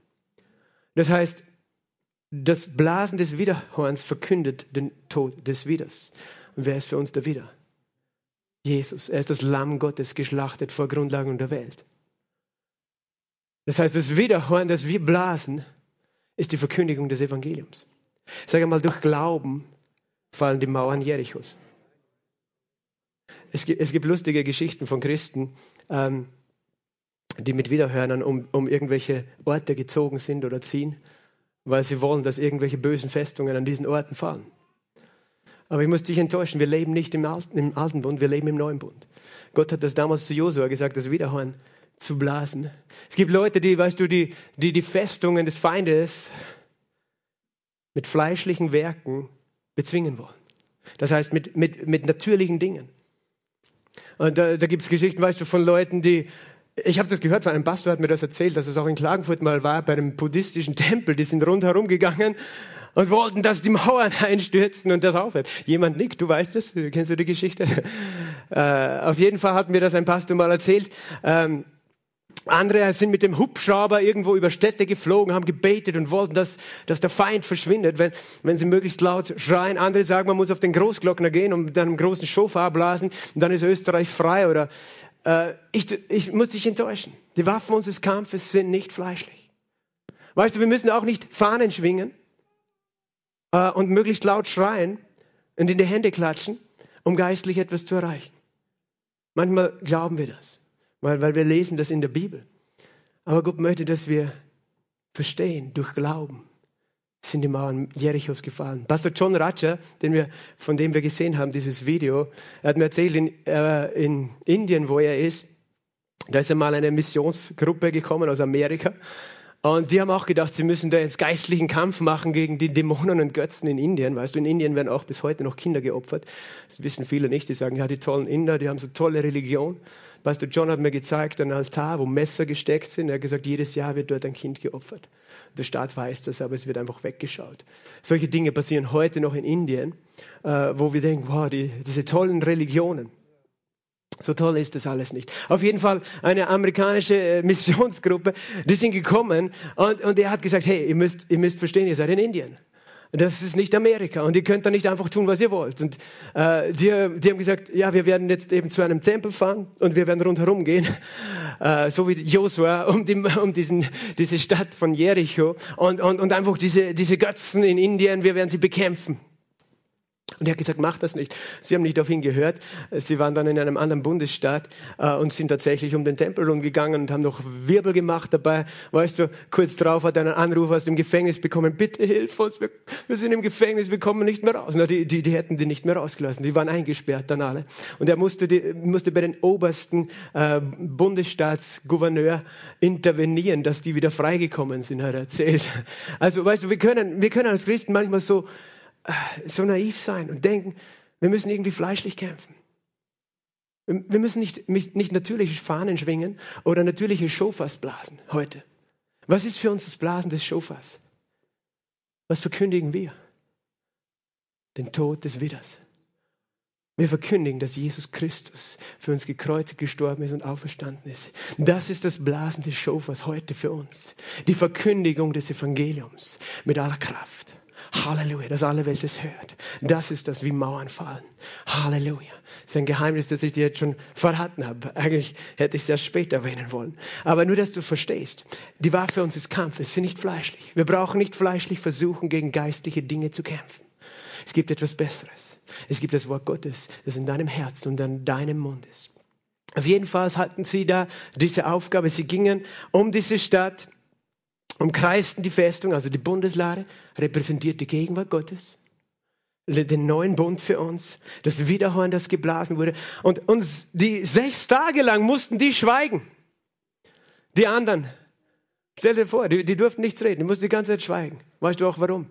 Das heißt, das Blasen des Widerhorns verkündet den Tod des Widders. Und wer ist für uns der Widder? Jesus. Er ist das Lamm Gottes geschlachtet vor Grundlagen der Welt. Das heißt, das Widerhorn, das wir blasen, ist die Verkündigung des Evangeliums. Sag einmal, durch Glauben fallen die Mauern Jerichos. Es gibt, es gibt lustige Geschichten von Christen, ähm, die mit Widerhörnern um, um irgendwelche Orte gezogen sind oder ziehen, weil sie wollen, dass irgendwelche bösen Festungen an diesen Orten fallen. Aber ich muss dich enttäuschen, wir leben nicht im Alten, im Alten Bund, wir leben im Neuen Bund. Gott hat das damals zu Josua gesagt, das Widerhorn zu blasen. Es gibt Leute, die, weißt du, die, die die Festungen des Feindes mit fleischlichen Werken bezwingen wollen. Das heißt, mit, mit, mit natürlichen Dingen. Und da, da gibt es Geschichten, weißt du, von Leuten, die, ich habe das gehört, von einem Pastor hat mir das erzählt, dass es auch in Klagenfurt mal war, bei einem buddhistischen Tempel, die sind rundherum gegangen und wollten, dass die Mauern einstürzen und das aufhört. Jemand nickt, du weißt es, kennst du die Geschichte? Äh, auf jeden Fall hat mir das ein Pastor mal erzählt. Ähm, andere sind mit dem Hubschrauber irgendwo über Städte geflogen, haben gebetet und wollten, dass, dass der Feind verschwindet, wenn, wenn sie möglichst laut schreien. Andere sagen, man muss auf den Großglockner gehen und dann einen großen Schofar blasen und dann ist Österreich frei. Oder äh, ich, ich muss dich enttäuschen. Die Waffen unseres Kampfes sind nicht fleischlich. Weißt du, wir müssen auch nicht Fahnen schwingen äh, und möglichst laut schreien und in die Hände klatschen, um geistlich etwas zu erreichen. Manchmal glauben wir das weil, weil wir lesen das in der Bibel. Aber Gott möchte, dass wir verstehen, durch Glauben sind die Mauern Jerichos gefallen. Pastor John Ratcher, den wir, von dem wir gesehen haben, dieses Video, er hat mir erzählt, in, äh, in Indien, wo er ist, da ist einmal eine Missionsgruppe gekommen aus Amerika und die haben auch gedacht, sie müssen da jetzt geistlichen Kampf machen gegen die Dämonen und Götzen in Indien. Weißt du, in Indien werden auch bis heute noch Kinder geopfert. Das wissen viele nicht. Die sagen, ja, die tollen Inder, die haben so tolle Religion. Du, John hat mir gezeigt, ein Altar, wo Messer gesteckt sind. Er hat gesagt, jedes Jahr wird dort ein Kind geopfert. Der Staat weiß das, aber es wird einfach weggeschaut. Solche Dinge passieren heute noch in Indien, äh, wo wir denken, wow, die, diese tollen Religionen. So toll ist das alles nicht. Auf jeden Fall eine amerikanische äh, Missionsgruppe, die sind gekommen und, und er hat gesagt, hey, ihr müsst, ihr müsst verstehen, ihr seid in Indien. Das ist nicht Amerika und ihr könnt da nicht einfach tun, was ihr wollt. Und äh, die, die haben gesagt, ja, wir werden jetzt eben zu einem Tempel fahren und wir werden rundherum gehen, äh, so wie Josua, um, die, um diesen, diese Stadt von Jericho und, und, und einfach diese, diese Götzen in Indien, wir werden sie bekämpfen. Und er hat gesagt, mach das nicht. Sie haben nicht auf ihn gehört. Sie waren dann in einem anderen Bundesstaat äh, und sind tatsächlich um den Tempel rumgegangen und haben noch Wirbel gemacht dabei. Weißt du, kurz drauf hat er einen Anruf aus dem Gefängnis bekommen, bitte hilf uns, wir, wir sind im Gefängnis, wir kommen nicht mehr raus. Na, die, die, die hätten die nicht mehr rausgelassen, die waren eingesperrt dann alle. Und er musste, die, musste bei den obersten äh, Bundesstaatsgouverneur intervenieren, dass die wieder freigekommen sind, hat er erzählt. Also weißt du, wir können, wir können als Christen manchmal so so naiv sein und denken, wir müssen irgendwie fleischlich kämpfen. Wir müssen nicht, nicht natürliche Fahnen schwingen oder natürliche Schofas blasen heute. Was ist für uns das Blasen des Schofas? Was verkündigen wir? Den Tod des Widders. Wir verkündigen, dass Jesus Christus für uns gekreuzigt, gestorben ist und auferstanden ist. Das ist das Blasen des Schofas heute für uns. Die Verkündigung des Evangeliums mit aller Kraft. Halleluja, dass alle Welt es hört. Das ist das, wie Mauern fallen. Halleluja. Das ist ein Geheimnis, das ich dir jetzt schon verraten habe. Eigentlich hätte ich es erst später erwähnen wollen. Aber nur, dass du verstehst, die Waffe unseres Kampfes sind nicht fleischlich. Wir brauchen nicht fleischlich versuchen, gegen geistliche Dinge zu kämpfen. Es gibt etwas Besseres. Es gibt das Wort Gottes, das in deinem Herzen und an deinem Mund ist. Auf jeden Fall hatten sie da diese Aufgabe. Sie gingen um diese Stadt umkreisten die Festung, also die Bundeslade, repräsentiert die Gegenwart Gottes. den neuen Bund für uns, das Wiederhorn, das geblasen wurde. Und uns die sechs Tage lang mussten die schweigen. Die anderen. Stell dir vor, die, die durften nichts reden, die mussten die ganze Zeit schweigen. Weißt du auch warum?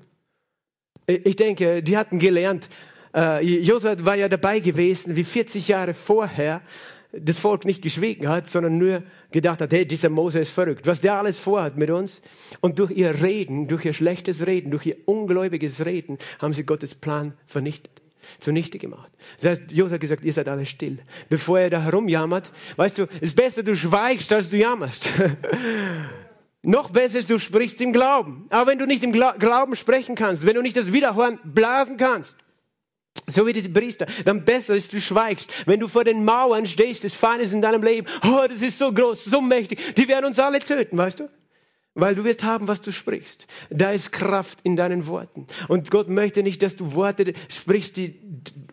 Ich denke, die hatten gelernt, äh, Josua war ja dabei gewesen, wie 40 Jahre vorher das Volk nicht geschwiegen hat, sondern nur gedacht hat, hey, dieser Mose ist verrückt. Was der alles vorhat mit uns. Und durch ihr Reden, durch ihr schlechtes Reden, durch ihr ungläubiges Reden, haben sie Gottes Plan vernichtet zunichte gemacht. Das heißt, Josef hat gesagt, ihr seid alle still. Bevor er da herumjammert, weißt du, es ist besser, du schweigst, als du jammerst. Noch besser ist, du sprichst im Glauben. Aber wenn du nicht im Glauben sprechen kannst, wenn du nicht das Wiederhorn blasen kannst, so wie diese Priester, dann besser ist, du schweigst. Wenn du vor den Mauern stehst des Feindes in deinem Leben, oh, das ist so groß, so mächtig, die werden uns alle töten, weißt du? Weil du wirst haben, was du sprichst. Da ist Kraft in deinen Worten. Und Gott möchte nicht, dass du Worte sprichst, die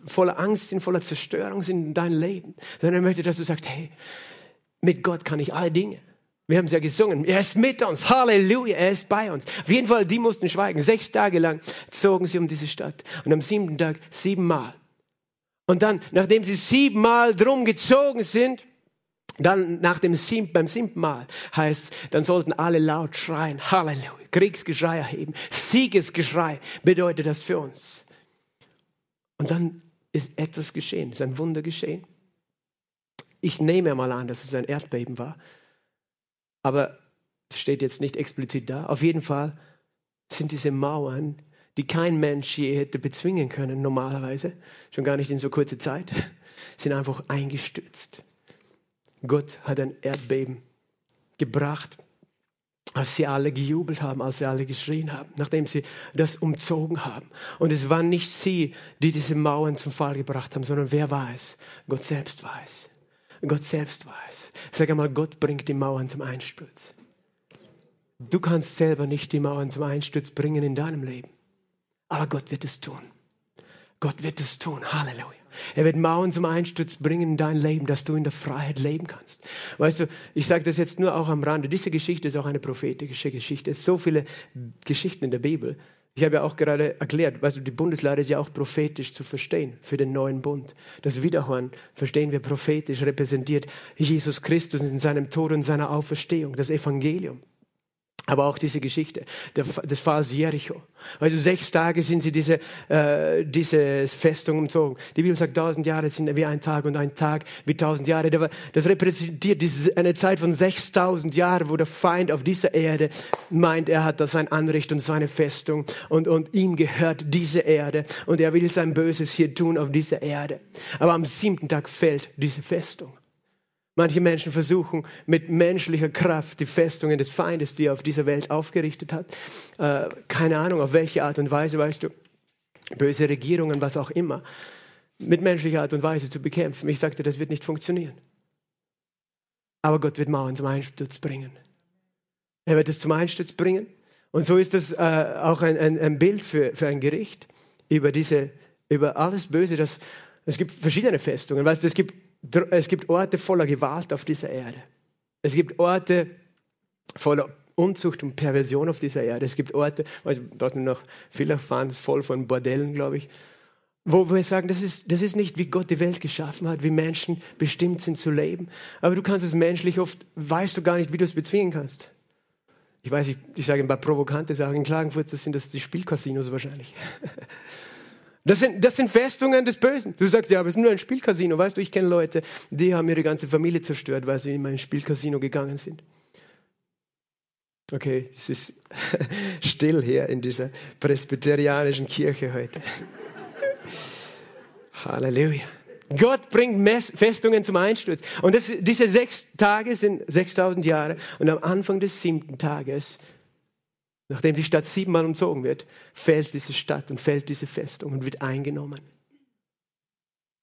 voller Angst sind, voller Zerstörung sind in deinem Leben, sondern er möchte, dass du sagst, hey, mit Gott kann ich alle Dinge. Wir haben es ja gesungen. Er ist mit uns. Halleluja. Er ist bei uns. Auf jeden Fall, die mussten schweigen. Sechs Tage lang zogen sie um diese Stadt. Und am siebten Tag siebenmal. Und dann, nachdem sie siebenmal drum gezogen sind, dann nach dem sieb, beim siebten Mal heißt, dann sollten alle laut schreien. Halleluja. Kriegsgeschrei erheben. Siegesgeschrei bedeutet das für uns. Und dann ist etwas geschehen. Ist ein Wunder geschehen. Ich nehme mal an, dass es ein Erdbeben war aber es steht jetzt nicht explizit da. Auf jeden Fall sind diese Mauern, die kein Mensch je hätte bezwingen können, normalerweise, schon gar nicht in so kurzer Zeit, sind einfach eingestürzt. Gott hat ein Erdbeben gebracht, als sie alle gejubelt haben, als sie alle geschrien haben, nachdem sie das umzogen haben. Und es waren nicht sie, die diese Mauern zum Fall gebracht haben, sondern wer es? Gott selbst es. Gott selbst weiß. Sag einmal, Gott bringt die Mauern zum Einsturz. Du kannst selber nicht die Mauern zum Einsturz bringen in deinem Leben. Aber Gott wird es tun. Gott wird es tun. Halleluja. Er wird Mauern zum Einsturz bringen in dein Leben, dass du in der Freiheit leben kannst. Weißt du, ich sage das jetzt nur auch am Rande. Diese Geschichte ist auch eine prophetische Geschichte. Es sind so viele Geschichten in der Bibel. Ich habe ja auch gerade erklärt, weißt du, die Bundeslade ist ja auch prophetisch zu verstehen für den neuen Bund. Das Wiederhorn verstehen wir prophetisch, repräsentiert Jesus Christus in seinem Tod und seiner Auferstehung, das Evangelium. Aber auch diese Geschichte des Falls Jericho. Also sechs Tage sind sie diese, äh, diese Festung umzogen. Die Bibel sagt, tausend Jahre sind wie ein Tag und ein Tag wie tausend Jahre. Das repräsentiert eine Zeit von sechstausend Jahren, wo der Feind auf dieser Erde meint, er hat da sein Anrecht und seine Festung und, und ihm gehört diese Erde und er will sein Böses hier tun auf dieser Erde. Aber am siebten Tag fällt diese Festung. Manche Menschen versuchen mit menschlicher Kraft die Festungen des Feindes, die er auf dieser Welt aufgerichtet hat, äh, keine Ahnung auf welche Art und Weise, weißt du, böse Regierungen, was auch immer, mit menschlicher Art und Weise zu bekämpfen. Ich sagte, das wird nicht funktionieren. Aber Gott wird Mauern zum Einsturz bringen. Er wird es zum Einsturz bringen. Und so ist das äh, auch ein, ein, ein, Bild für, für ein Gericht über, diese, über alles Böse. Das, es gibt verschiedene Festungen. Weißt du, es gibt es gibt Orte voller Gewalt auf dieser Erde. Es gibt Orte voller Unzucht und Perversion auf dieser Erde. Es gibt Orte, also dort noch, viele fahren es voll von Bordellen, glaube ich, wo wir sagen, das ist, das ist nicht, wie Gott die Welt geschaffen hat, wie Menschen bestimmt sind zu leben. Aber du kannst es menschlich oft, weißt du gar nicht, wie du es bezwingen kannst. Ich weiß, ich, ich sage ein paar provokante Sachen. In Klagenfurt das sind das die Spielcasinos wahrscheinlich. Das sind, das sind Festungen des Bösen. Du sagst, ja, aber es ist nur ein Spielcasino. Weißt du, ich kenne Leute, die haben ihre ganze Familie zerstört, weil sie in mein Spielcasino gegangen sind. Okay, es ist still hier in dieser presbyterianischen Kirche heute. Halleluja. Gott bringt Festungen zum Einsturz. Und das, diese sechs Tage sind 6000 Jahre. Und am Anfang des siebten Tages Nachdem die Stadt siebenmal umzogen wird, fällt diese Stadt und fällt diese Festung und wird eingenommen.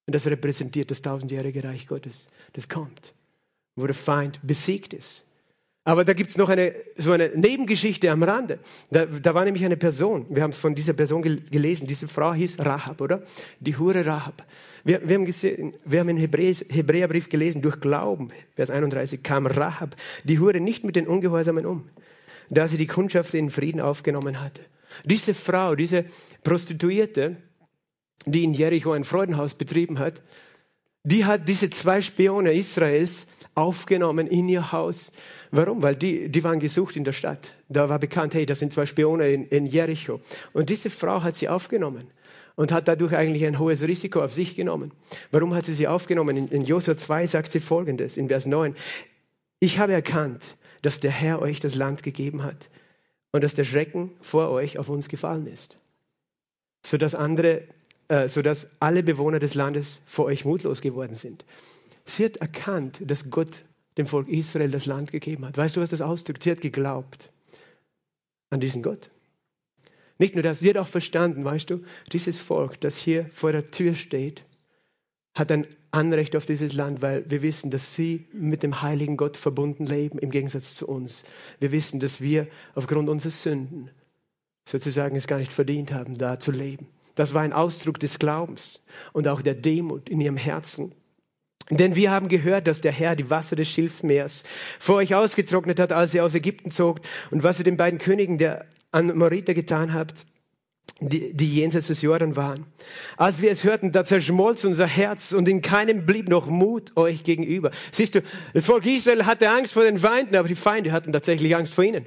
Und das repräsentiert das tausendjährige Reich Gottes. Das kommt, wo der Feind besiegt ist. Aber da gibt es noch eine, so eine Nebengeschichte am Rande. Da, da war nämlich eine Person, wir haben von dieser Person gelesen, diese Frau hieß Rahab, oder? Die Hure Rahab. Wir, wir haben, gesehen, wir haben im Hebräerbrief gelesen, durch Glauben, Vers 31, kam Rahab, die Hure, nicht mit den Ungehorsamen um da sie die Kundschaft in Frieden aufgenommen hatte. Diese Frau, diese Prostituierte, die in Jericho ein Freudenhaus betrieben hat, die hat diese zwei Spione Israels aufgenommen in ihr Haus. Warum? Weil die, die waren gesucht in der Stadt. Da war bekannt, hey, das sind zwei Spione in, in Jericho. Und diese Frau hat sie aufgenommen und hat dadurch eigentlich ein hohes Risiko auf sich genommen. Warum hat sie sie aufgenommen? In, in Josua 2 sagt sie folgendes, in Vers 9. Ich habe erkannt, dass der Herr euch das Land gegeben hat und dass der Schrecken vor euch auf uns gefallen ist, sodass andere, äh, sodass alle Bewohner des Landes vor euch mutlos geworden sind. Sie hat erkannt, dass Gott dem Volk Israel das Land gegeben hat. Weißt du, was das ausdrückt? Sie hat geglaubt an diesen Gott. Nicht nur das, sie hat auch verstanden, weißt du, dieses Volk, das hier vor der Tür steht, hat ein Anrecht auf dieses Land, weil wir wissen, dass sie mit dem heiligen Gott verbunden leben, im Gegensatz zu uns. Wir wissen, dass wir aufgrund unserer Sünden sozusagen es gar nicht verdient haben, da zu leben. Das war ein Ausdruck des Glaubens und auch der Demut in ihrem Herzen. Denn wir haben gehört, dass der Herr die Wasser des Schilfmeers vor euch ausgetrocknet hat, als ihr aus Ägypten zogt und was ihr den beiden Königen der Amoriter getan habt die, die jenseits des Jordan waren. Als wir es hörten, da zerschmolz unser Herz und in keinem blieb noch Mut euch gegenüber. Siehst du, das Volk Israel hatte Angst vor den Feinden, aber die Feinde hatten tatsächlich Angst vor ihnen.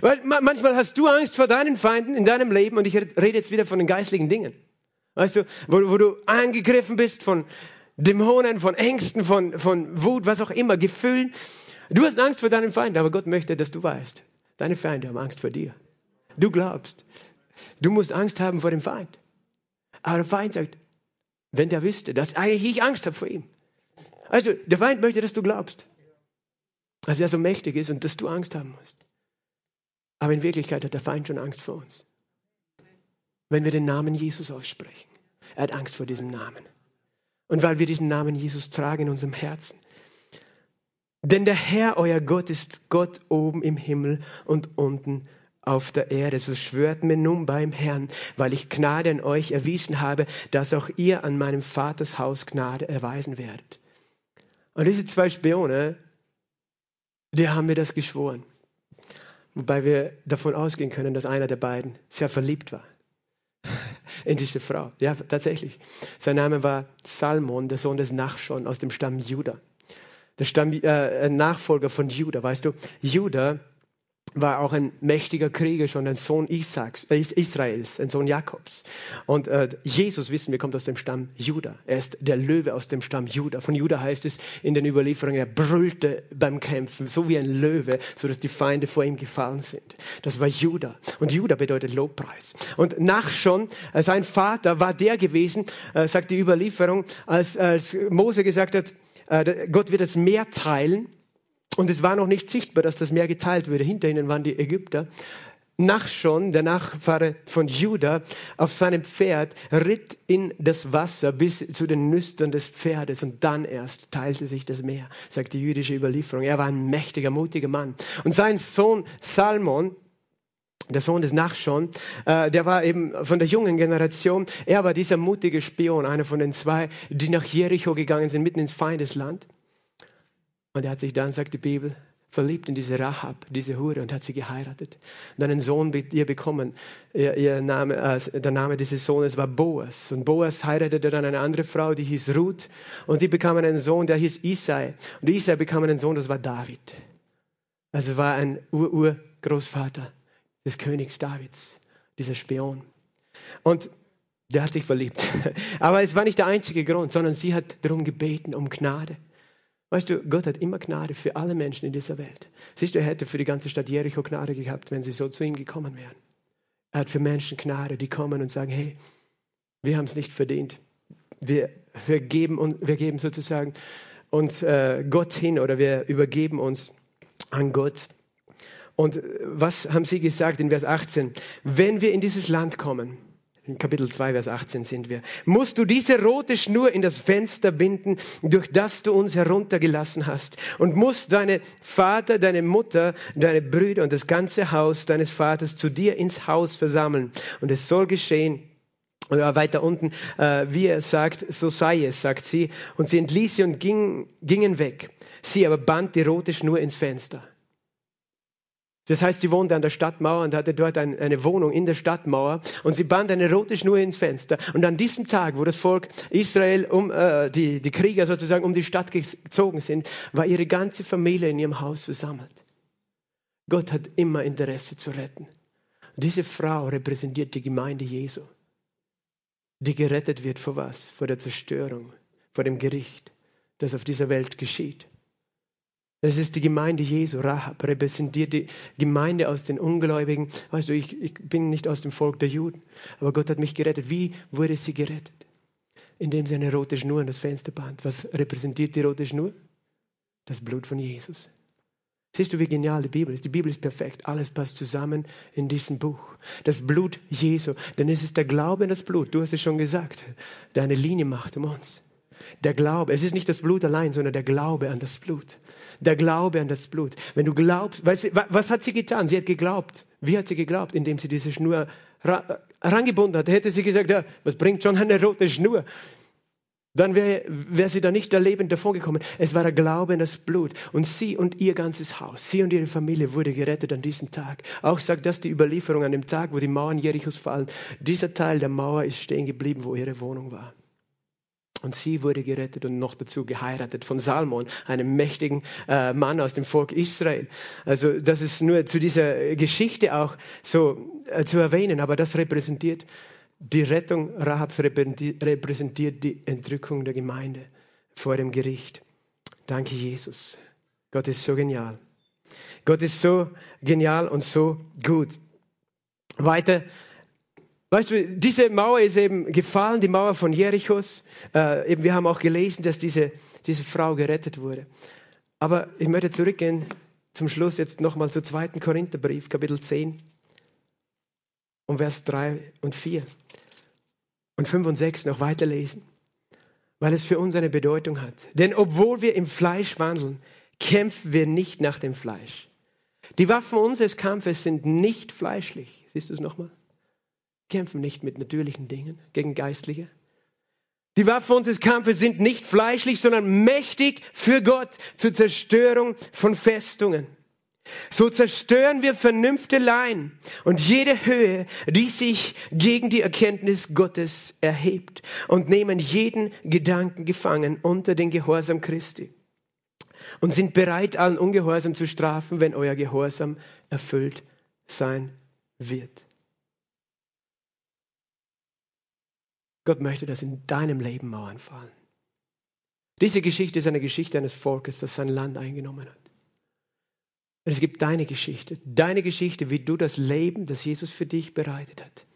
Weil manchmal hast du Angst vor deinen Feinden in deinem Leben und ich rede jetzt wieder von den geistlichen Dingen. Weißt du, wo, wo du angegriffen bist von Dämonen, von Ängsten, von, von Wut, was auch immer, Gefühlen. Du hast Angst vor deinen Feinden, aber Gott möchte, dass du weißt, deine Feinde haben Angst vor dir. Du glaubst, Du musst Angst haben vor dem Feind. Aber der Feind sagt, wenn der wüsste, dass eigentlich ich Angst habe vor ihm. Also, der Feind möchte, dass du glaubst, dass er so mächtig ist und dass du Angst haben musst. Aber in Wirklichkeit hat der Feind schon Angst vor uns. Wenn wir den Namen Jesus aussprechen. Er hat Angst vor diesem Namen. Und weil wir diesen Namen Jesus tragen in unserem Herzen. Denn der Herr, euer Gott, ist Gott oben im Himmel und unten auf der Erde. So schwört mir nun beim Herrn, weil ich Gnade an euch erwiesen habe, dass auch ihr an meinem Vaters Haus Gnade erweisen werdet. Und diese zwei Spione, die haben mir das geschworen. Wobei wir davon ausgehen können, dass einer der beiden sehr verliebt war in diese Frau. Ja, tatsächlich. Sein Name war Salmon, der Sohn des Nachschon aus dem Stamm Juda. Der Stamm, äh, Nachfolger von Juda, weißt du. Juda war auch ein mächtiger Krieger, schon ein Sohn Isaaks, äh, Israels, ein Sohn Jakobs. Und äh, Jesus, wissen wir, kommt aus dem Stamm Juda. Er ist der Löwe aus dem Stamm Juda. Von Juda heißt es in den Überlieferungen, er brüllte beim Kämpfen, so wie ein Löwe, so dass die Feinde vor ihm gefallen sind. Das war Juda. Und Juda bedeutet Lobpreis. Und Nachschon, äh, sein Vater, war der gewesen, äh, sagt die Überlieferung, als, als Mose gesagt hat, äh, Gott wird das Meer teilen und es war noch nicht sichtbar, dass das Meer geteilt würde. Hinter ihnen waren die Ägypter. Nachschon, der Nachfahre von Juda, auf seinem Pferd ritt in das Wasser bis zu den Nüstern des Pferdes und dann erst teilte sich das Meer, sagt die jüdische Überlieferung. Er war ein mächtiger, mutiger Mann. Und sein Sohn Salmon, der Sohn des Nachschon, äh, der war eben von der jungen Generation. Er war dieser mutige Spion, einer von den zwei, die nach Jericho gegangen sind, mitten ins Feindesland. Und er hat sich dann, sagt die Bibel, verliebt in diese Rahab, diese Hure, und hat sie geheiratet. Und einen Sohn mit ihr bekommen. Ihr, ihr Name, äh, der Name dieses Sohnes war Boas. Und Boas heiratete dann eine andere Frau, die hieß Ruth. Und die bekam einen Sohn, der hieß Isai. Und Isai bekam einen Sohn, das war David. Also war ein Ur-Urgroßvater des Königs Davids, dieser Spion. Und der hat sich verliebt. Aber es war nicht der einzige Grund, sondern sie hat darum gebeten, um Gnade. Weißt du, Gott hat immer Gnade für alle Menschen in dieser Welt. Siehst du, er hätte für die ganze Stadt Jericho Gnade gehabt, wenn sie so zu ihm gekommen wären. Er hat für Menschen Gnade, die kommen und sagen, hey, wir haben es nicht verdient. Wir, wir, geben, wir geben sozusagen uns äh, Gott hin oder wir übergeben uns an Gott. Und äh, was haben sie gesagt in Vers 18? Wenn wir in dieses Land kommen, in Kapitel 2, Vers 18 sind wir. Musst du diese rote Schnur in das Fenster binden, durch das du uns heruntergelassen hast. Und musst deine Vater, deine Mutter, deine Brüder und das ganze Haus deines Vaters zu dir ins Haus versammeln. Und es soll geschehen, oder weiter unten, äh, wie er sagt, so sei es, sagt sie. Und sie entließ sie und ging, gingen weg. Sie aber band die rote Schnur ins Fenster. Das heißt, sie wohnte an der Stadtmauer und hatte dort ein, eine Wohnung in der Stadtmauer und sie band eine rote Schnur ins Fenster. Und an diesem Tag, wo das Volk Israel, um, äh, die, die Krieger sozusagen um die Stadt gezogen sind, war ihre ganze Familie in ihrem Haus versammelt. Gott hat immer Interesse zu retten. Diese Frau repräsentiert die Gemeinde Jesu, die gerettet wird vor was? Vor der Zerstörung, vor dem Gericht, das auf dieser Welt geschieht. Das ist die Gemeinde Jesu. Rahab repräsentiert die Gemeinde aus den Ungläubigen. Weißt du, ich, ich bin nicht aus dem Volk der Juden, aber Gott hat mich gerettet. Wie wurde sie gerettet? Indem sie eine rote Schnur an das Fenster band. Was repräsentiert die rote Schnur? Das Blut von Jesus. Siehst du, wie genial die Bibel ist? Die Bibel ist perfekt. Alles passt zusammen in diesem Buch. Das Blut Jesu. Denn es ist der Glaube an das Blut. Du hast es schon gesagt. Der eine Linie macht um uns. Der Glaube. Es ist nicht das Blut allein, sondern der Glaube an das Blut der Glaube an das Blut. Wenn du glaubst, weißt, was hat sie getan? Sie hat geglaubt. Wie hat sie geglaubt? Indem sie diese Schnur herangebunden hat. Hätte sie gesagt, ja, was bringt schon eine rote Schnur? Dann wäre wär sie da nicht lebend davongekommen. Es war der Glaube an das Blut. Und sie und ihr ganzes Haus, sie und ihre Familie wurde gerettet an diesem Tag. Auch sagt das die Überlieferung an dem Tag, wo die Mauern Jerichos fallen. Dieser Teil der Mauer ist stehen geblieben, wo ihre Wohnung war. Und sie wurde gerettet und noch dazu geheiratet von Salmon, einem mächtigen äh, Mann aus dem Volk Israel. Also das ist nur zu dieser Geschichte auch so äh, zu erwähnen, aber das repräsentiert die Rettung Rahabs, repräsentiert die Entrückung der Gemeinde vor dem Gericht. Danke, Jesus. Gott ist so genial. Gott ist so genial und so gut. Weiter Weißt du, diese Mauer ist eben gefallen, die Mauer von Jerichos. Äh, eben, wir haben auch gelesen, dass diese, diese Frau gerettet wurde. Aber ich möchte zurückgehen zum Schluss jetzt nochmal zu 2. Korintherbrief, Kapitel 10, um Vers 3 und 4 und 5 und 6 noch weiterlesen, weil es für uns eine Bedeutung hat. Denn obwohl wir im Fleisch wandeln, kämpfen wir nicht nach dem Fleisch. Die Waffen unseres Kampfes sind nicht fleischlich. Siehst du es nochmal? Kämpfen nicht mit natürlichen Dingen gegen geistliche. Die Waffen unseres Kampfes sind nicht fleischlich, sondern mächtig für Gott zur Zerstörung von Festungen. So zerstören wir Vernünfteleien und jede Höhe, die sich gegen die Erkenntnis Gottes erhebt und nehmen jeden Gedanken gefangen unter den Gehorsam Christi und sind bereit, allen Ungehorsam zu strafen, wenn euer Gehorsam erfüllt sein wird. Gott möchte, dass in deinem Leben Mauern fallen. Diese Geschichte ist eine Geschichte eines Volkes, das sein Land eingenommen hat. Und es gibt deine Geschichte, deine Geschichte, wie du das Leben, das Jesus für dich bereitet hat,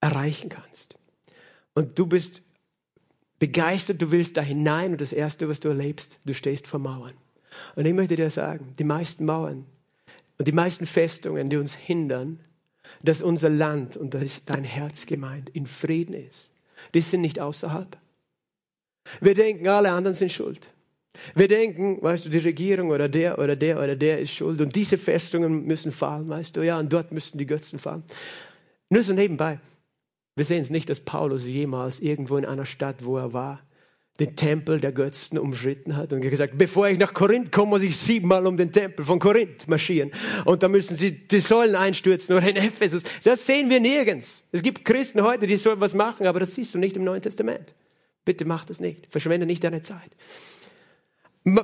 erreichen kannst. Und du bist begeistert, du willst da hinein und das Erste, was du erlebst, du stehst vor Mauern. Und ich möchte dir sagen, die meisten Mauern und die meisten Festungen, die uns hindern, dass unser Land, und das ist dein Herz gemeint, in Frieden ist. Die sind nicht außerhalb. Wir denken, alle anderen sind schuld. Wir denken, weißt du, die Regierung oder der oder der oder der ist schuld und diese Festungen müssen fallen, weißt du, ja, und dort müssten die Götzen fallen. Nur so nebenbei. Wir sehen es nicht, dass Paulus jemals irgendwo in einer Stadt, wo er war, den Tempel der Götzen umschritten hat und gesagt, bevor ich nach Korinth komme, muss ich siebenmal um den Tempel von Korinth marschieren. Und da müssen sie die Säulen einstürzen oder in Ephesus. Das sehen wir nirgends. Es gibt Christen heute, die sollen was machen, aber das siehst du nicht im Neuen Testament. Bitte mach das nicht. Verschwende nicht deine Zeit.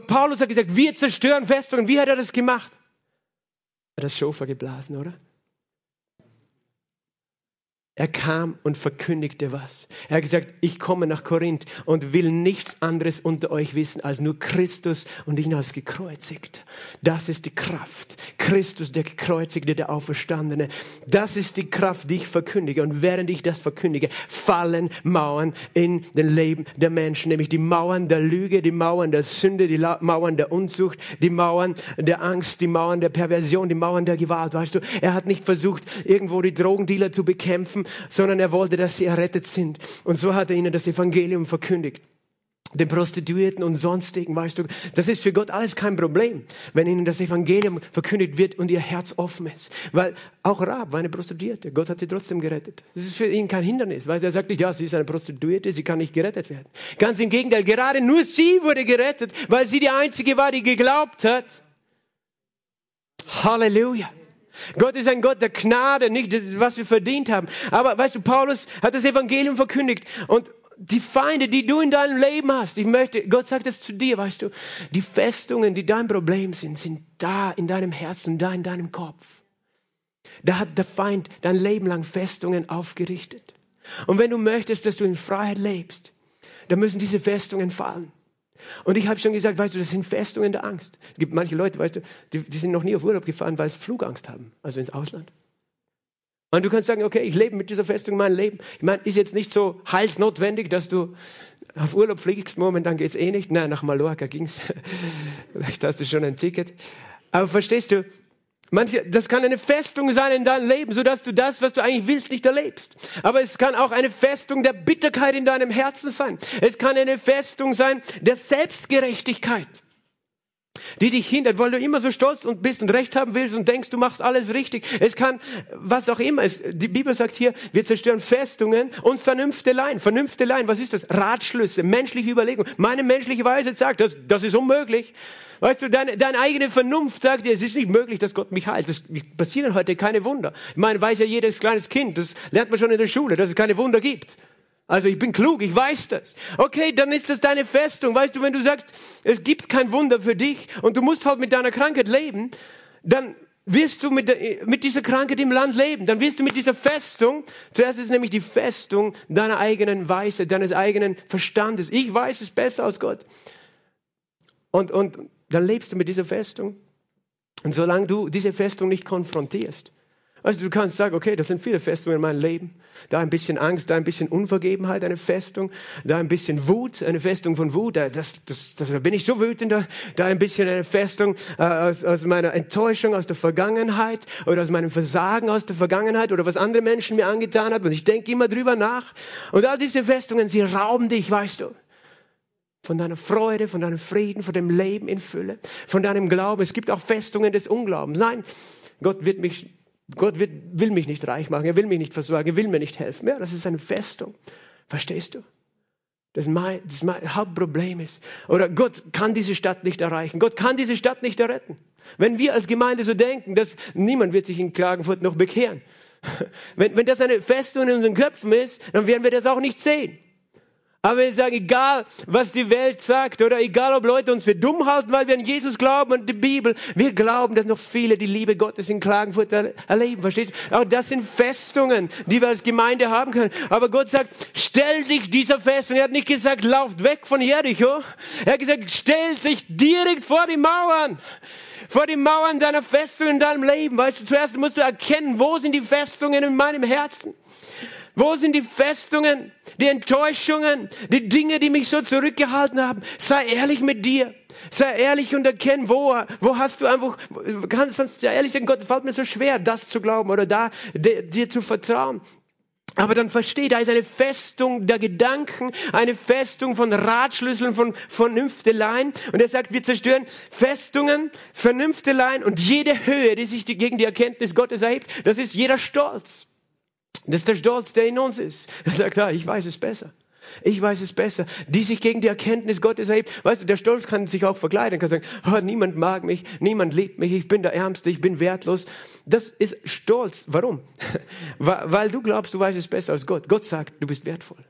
Paulus hat gesagt, wir zerstören Festungen. Wie hat er das gemacht? Er hat das Schofer geblasen, oder? Er kam und verkündigte was. Er hat gesagt, ich komme nach Korinth und will nichts anderes unter euch wissen als nur Christus und ihn als gekreuzigt. Das ist die Kraft. Christus, der gekreuzigte, der Auferstandene. Das ist die Kraft, die ich verkündige. Und während ich das verkündige, fallen Mauern in den Leben der Menschen. Nämlich die Mauern der Lüge, die Mauern der Sünde, die Mauern der Unzucht, die Mauern der Angst, die Mauern der Perversion, die Mauern der Gewalt. Weißt du, er hat nicht versucht, irgendwo die Drogendealer zu bekämpfen sondern er wollte, dass sie errettet sind. Und so hat er ihnen das Evangelium verkündigt. Den Prostituierten und sonstigen, weißt du, das ist für Gott alles kein Problem, wenn ihnen das Evangelium verkündigt wird und ihr Herz offen ist. Weil auch Rab war eine Prostituierte. Gott hat sie trotzdem gerettet. Das ist für ihn kein Hindernis, weil er sagt nicht, ja, sie ist eine Prostituierte, sie kann nicht gerettet werden. Ganz im Gegenteil, gerade nur sie wurde gerettet, weil sie die einzige war, die geglaubt hat Halleluja. Gott ist ein Gott der Gnade, nicht das, was wir verdient haben. Aber weißt du, Paulus hat das Evangelium verkündigt und die Feinde, die du in deinem Leben hast, ich möchte, Gott sagt es zu dir, weißt du, die Festungen, die dein Problem sind, sind da in deinem Herzen, da in deinem Kopf. Da hat der Feind dein Leben lang Festungen aufgerichtet. Und wenn du möchtest, dass du in Freiheit lebst, dann müssen diese Festungen fallen. Und ich habe schon gesagt, weißt du, das sind Festungen der Angst. Es gibt manche Leute, weißt du, die, die sind noch nie auf Urlaub gefahren, weil sie Flugangst haben, also ins Ausland. Und du kannst sagen, okay, ich lebe mit dieser Festung mein Leben. Ich meine, ist jetzt nicht so heilsnotwendig, dass du auf Urlaub fliegst. Momentan geht es eh nicht. Nein, nach Mallorca ging es. Vielleicht hast du schon ein Ticket. Aber verstehst du, Manche, das kann eine Festung sein in deinem Leben, sodass du das, was du eigentlich willst, nicht erlebst. Aber es kann auch eine Festung der Bitterkeit in deinem Herzen sein. Es kann eine Festung sein der Selbstgerechtigkeit die dich hindert, weil du immer so stolz und bist und recht haben willst und denkst, du machst alles richtig. Es kann, was auch immer. Es, die Bibel sagt hier, wir zerstören Festungen und Vernünfteleien. Vernünfteleien, was ist das? Ratschlüsse, menschliche Überlegungen. Meine menschliche Weisheit sagt, das, das ist unmöglich. Weißt du, deine, deine eigene Vernunft sagt dir, es ist nicht möglich, dass Gott mich heilt. Es passieren heute keine Wunder. Ich meine, weiß ja jedes kleines Kind, das lernt man schon in der Schule, dass es keine Wunder gibt. Also ich bin klug, ich weiß das. Okay, dann ist das deine Festung. Weißt du, wenn du sagst, es gibt kein Wunder für dich und du musst halt mit deiner Krankheit leben, dann wirst du mit, mit dieser Krankheit im Land leben. Dann wirst du mit dieser Festung, zuerst ist nämlich die Festung deiner eigenen Weisheit, deines eigenen Verstandes. Ich weiß es besser als Gott. Und, und dann lebst du mit dieser Festung. Und solange du diese Festung nicht konfrontierst, also du kannst sagen, okay, das sind viele Festungen in meinem Leben. Da ein bisschen Angst, da ein bisschen Unvergebenheit, eine Festung. Da ein bisschen Wut, eine Festung von Wut. Da, das, das, das, da bin ich so wütend. Da, ein bisschen eine Festung äh, aus, aus meiner Enttäuschung aus der Vergangenheit oder aus meinem Versagen aus der Vergangenheit oder was andere Menschen mir angetan haben. Und ich denke immer drüber nach. Und all diese Festungen, sie rauben dich, weißt du von deiner Freude, von deinem Frieden, von dem Leben in Fülle, von deinem Glauben. Es gibt auch Festungen des Unglaubens. Nein, Gott wird mich Gott wird, will mich nicht reich machen, er will mich nicht versorgen, er will mir nicht helfen. Ja, das ist eine Festung. Verstehst du? Das mein, das mein Hauptproblem ist. Oder Gott kann diese Stadt nicht erreichen. Gott kann diese Stadt nicht erretten. Wenn wir als Gemeinde so denken, dass niemand wird sich in Klagenfurt noch bekehren. Wenn, wenn das eine Festung in unseren Köpfen ist, dann werden wir das auch nicht sehen. Aber wir sagen, egal was die Welt sagt oder egal ob Leute uns für dumm halten, weil wir an Jesus glauben und die Bibel, wir glauben, dass noch viele die Liebe Gottes in Klagenfurt erleben. Verstehst du? Aber das sind Festungen, die wir als Gemeinde haben können. Aber Gott sagt, stell dich dieser Festung. Er hat nicht gesagt, lauft weg von Jericho. Er hat gesagt, stell dich direkt vor die Mauern vor die Mauern deiner Festung in deinem Leben. Weißt du, zuerst musst du erkennen, wo sind die Festungen in meinem Herzen? Wo sind die Festungen, die Enttäuschungen, die Dinge, die mich so zurückgehalten haben? Sei ehrlich mit dir. Sei ehrlich und erkenn, wo, wo hast du einfach, kannst du ehrlich sagen, Gott, fällt mir so schwer, das zu glauben oder da, dir zu vertrauen. Aber dann versteht, da ist eine Festung der Gedanken, eine Festung von Ratschlüsseln, von Vernünfteleien. Und er sagt, wir zerstören Festungen, Vernünfteleien und jede Höhe, die sich gegen die Erkenntnis Gottes erhebt, das ist jeder Stolz. Das ist der Stolz, der in uns ist. Er sagt, ah, ich weiß es besser. Ich weiß es besser. Die sich gegen die Erkenntnis Gottes erhebt. Weißt du, der Stolz kann sich auch verkleiden, kann sagen, oh, niemand mag mich, niemand liebt mich, ich bin der Ärmste, ich bin wertlos. Das ist Stolz. Warum? Weil du glaubst, du weißt es besser als Gott. Gott sagt, du bist wertvoll.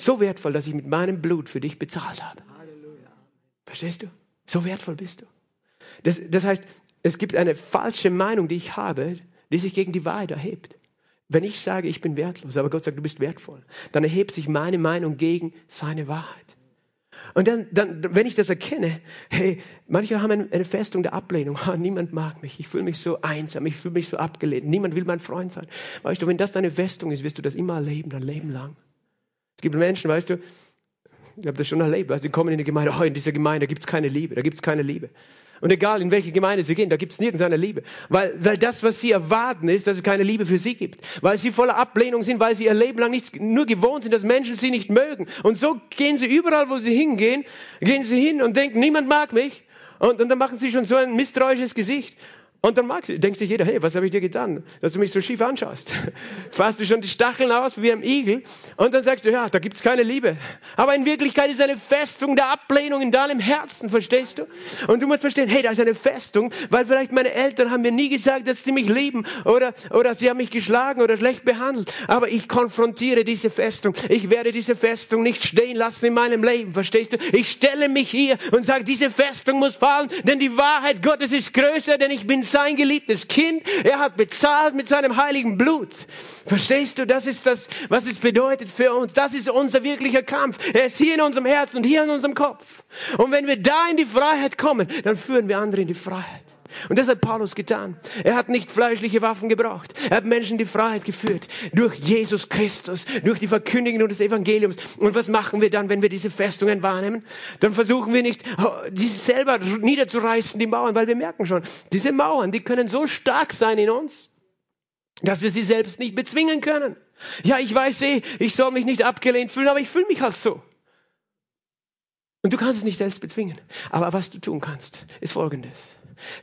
So wertvoll, dass ich mit meinem Blut für dich bezahlt habe. Halleluja. Verstehst du? So wertvoll bist du. Das, das heißt, es gibt eine falsche Meinung, die ich habe, die sich gegen die Wahrheit erhebt. Wenn ich sage, ich bin wertlos, aber Gott sagt, du bist wertvoll, dann erhebt sich meine Meinung gegen seine Wahrheit. Und dann, dann wenn ich das erkenne, hey, manche haben eine Festung der Ablehnung. Oh, niemand mag mich. Ich fühle mich so einsam. Ich fühle mich so abgelehnt. Niemand will mein Freund sein. Weißt du, wenn das deine Festung ist, wirst du das immer erleben, dein Leben lang. Es gibt Menschen, weißt du, ich habe das schon erlebt, weißt die kommen in die Gemeinde, oh, in dieser Gemeinde gibt es keine Liebe, da gibt es keine Liebe. Und egal, in welche Gemeinde sie gehen, da gibt es nirgends eine Liebe. Weil, weil das, was sie erwarten, ist, dass es keine Liebe für sie gibt. Weil sie voller Ablehnung sind, weil sie ihr Leben lang nichts, nur gewohnt sind, dass Menschen sie nicht mögen. Und so gehen sie überall, wo sie hingehen, gehen sie hin und denken, niemand mag mich. Und, und dann machen sie schon so ein misstrauisches Gesicht. Und dann magst, denkt sich jeder, hey, was habe ich dir getan, dass du mich so schief anschaust? Fasst du schon die Stacheln aus wie ein Igel und dann sagst du, ja, da gibt's keine Liebe. Aber in Wirklichkeit ist eine Festung der Ablehnung in deinem Herzen, verstehst du? Und du musst verstehen, hey, da ist eine Festung, weil vielleicht meine Eltern haben mir nie gesagt, dass sie mich lieben oder, oder sie haben mich geschlagen oder schlecht behandelt. Aber ich konfrontiere diese Festung. Ich werde diese Festung nicht stehen lassen in meinem Leben, verstehst du? Ich stelle mich hier und sage, diese Festung muss fallen, denn die Wahrheit Gottes ist größer, denn ich bin sein geliebtes Kind. Er hat bezahlt mit seinem heiligen Blut. Verstehst du? Das ist das, was es bedeutet für uns. Das ist unser wirklicher Kampf. Er ist hier in unserem Herzen und hier in unserem Kopf. Und wenn wir da in die Freiheit kommen, dann führen wir andere in die Freiheit. Und das hat Paulus getan. Er hat nicht fleischliche Waffen gebraucht. Er hat Menschen die Freiheit geführt. Durch Jesus Christus, durch die Verkündigung des Evangeliums. Und was machen wir dann, wenn wir diese Festungen wahrnehmen? Dann versuchen wir nicht, oh, diese selber niederzureißen, die Mauern, weil wir merken schon, diese Mauern, die können so stark sein in uns, dass wir sie selbst nicht bezwingen können. Ja, ich weiß eh, ich soll mich nicht abgelehnt fühlen, aber ich fühle mich halt so. Und du kannst es nicht selbst bezwingen. Aber was du tun kannst, ist Folgendes.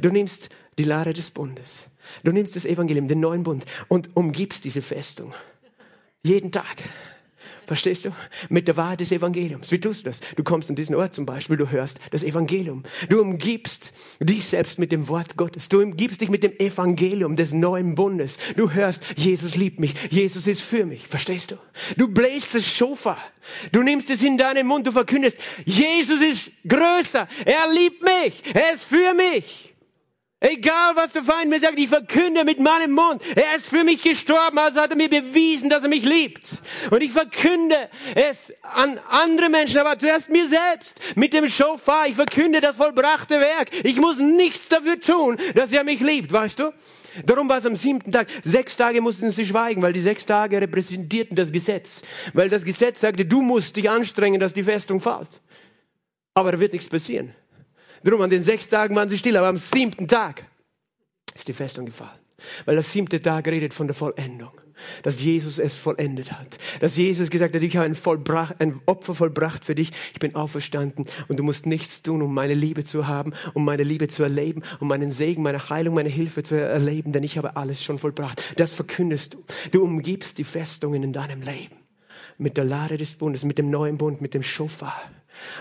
Du nimmst die Lade des Bundes. Du nimmst das Evangelium, den neuen Bund und umgibst diese Festung. Jeden Tag. Verstehst du? Mit der Wahrheit des Evangeliums. Wie tust du das? Du kommst an diesen Ort zum Beispiel, du hörst das Evangelium. Du umgibst dich selbst mit dem Wort Gottes. Du umgibst dich mit dem Evangelium des neuen Bundes. Du hörst, Jesus liebt mich, Jesus ist für mich. Verstehst du? Du bläst das Schofar. Du nimmst es in deinen Mund, du verkündest, Jesus ist größer, er liebt mich, er ist für mich. Egal, was der Feind mir sagt, ich verkünde mit meinem Mund, er ist für mich gestorben, also hat er mir bewiesen, dass er mich liebt. Und ich verkünde es an andere Menschen, aber zuerst mir selbst mit dem Schofar. Ich verkünde das vollbrachte Werk. Ich muss nichts dafür tun, dass er mich liebt, weißt du? Darum war es am siebten Tag. Sechs Tage mussten sie schweigen, weil die sechs Tage repräsentierten das Gesetz. Weil das Gesetz sagte, du musst dich anstrengen, dass die Festung fällt. Aber da wird nichts passieren. Drum an den sechs Tagen waren sie still, aber am siebten Tag ist die Festung gefallen. Weil der siebte Tag redet von der Vollendung. Dass Jesus es vollendet hat. Dass Jesus gesagt hat, ich habe ein, ein, Opfer vollbracht für dich. Ich bin auferstanden und du musst nichts tun, um meine Liebe zu haben, um meine Liebe zu erleben, um meinen Segen, meine Heilung, meine Hilfe zu erleben, denn ich habe alles schon vollbracht. Das verkündest du. Du umgibst die Festungen in deinem Leben. Mit der Lade des Bundes, mit dem neuen Bund, mit dem Schofar.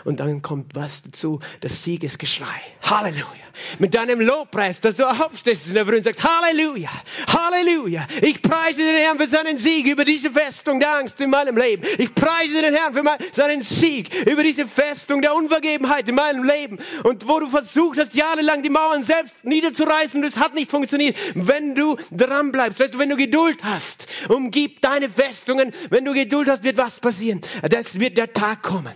Und dann kommt was dazu? Das Siegesgeschrei. Halleluja. Mit deinem Lobpreis, dass du aufstehst in der Früh und sagst, Halleluja, Halleluja. Ich preise den Herrn für seinen Sieg über diese Festung der Angst in meinem Leben. Ich preise den Herrn für seinen Sieg über diese Festung der Unvergebenheit in meinem Leben. Und wo du versucht hast, jahrelang die Mauern selbst niederzureißen es hat nicht funktioniert. Wenn du dran bleibst, weißt du, wenn du Geduld hast, umgib deine Festungen. Wenn du Geduld hast, wird was passieren. Das wird der Tag kommen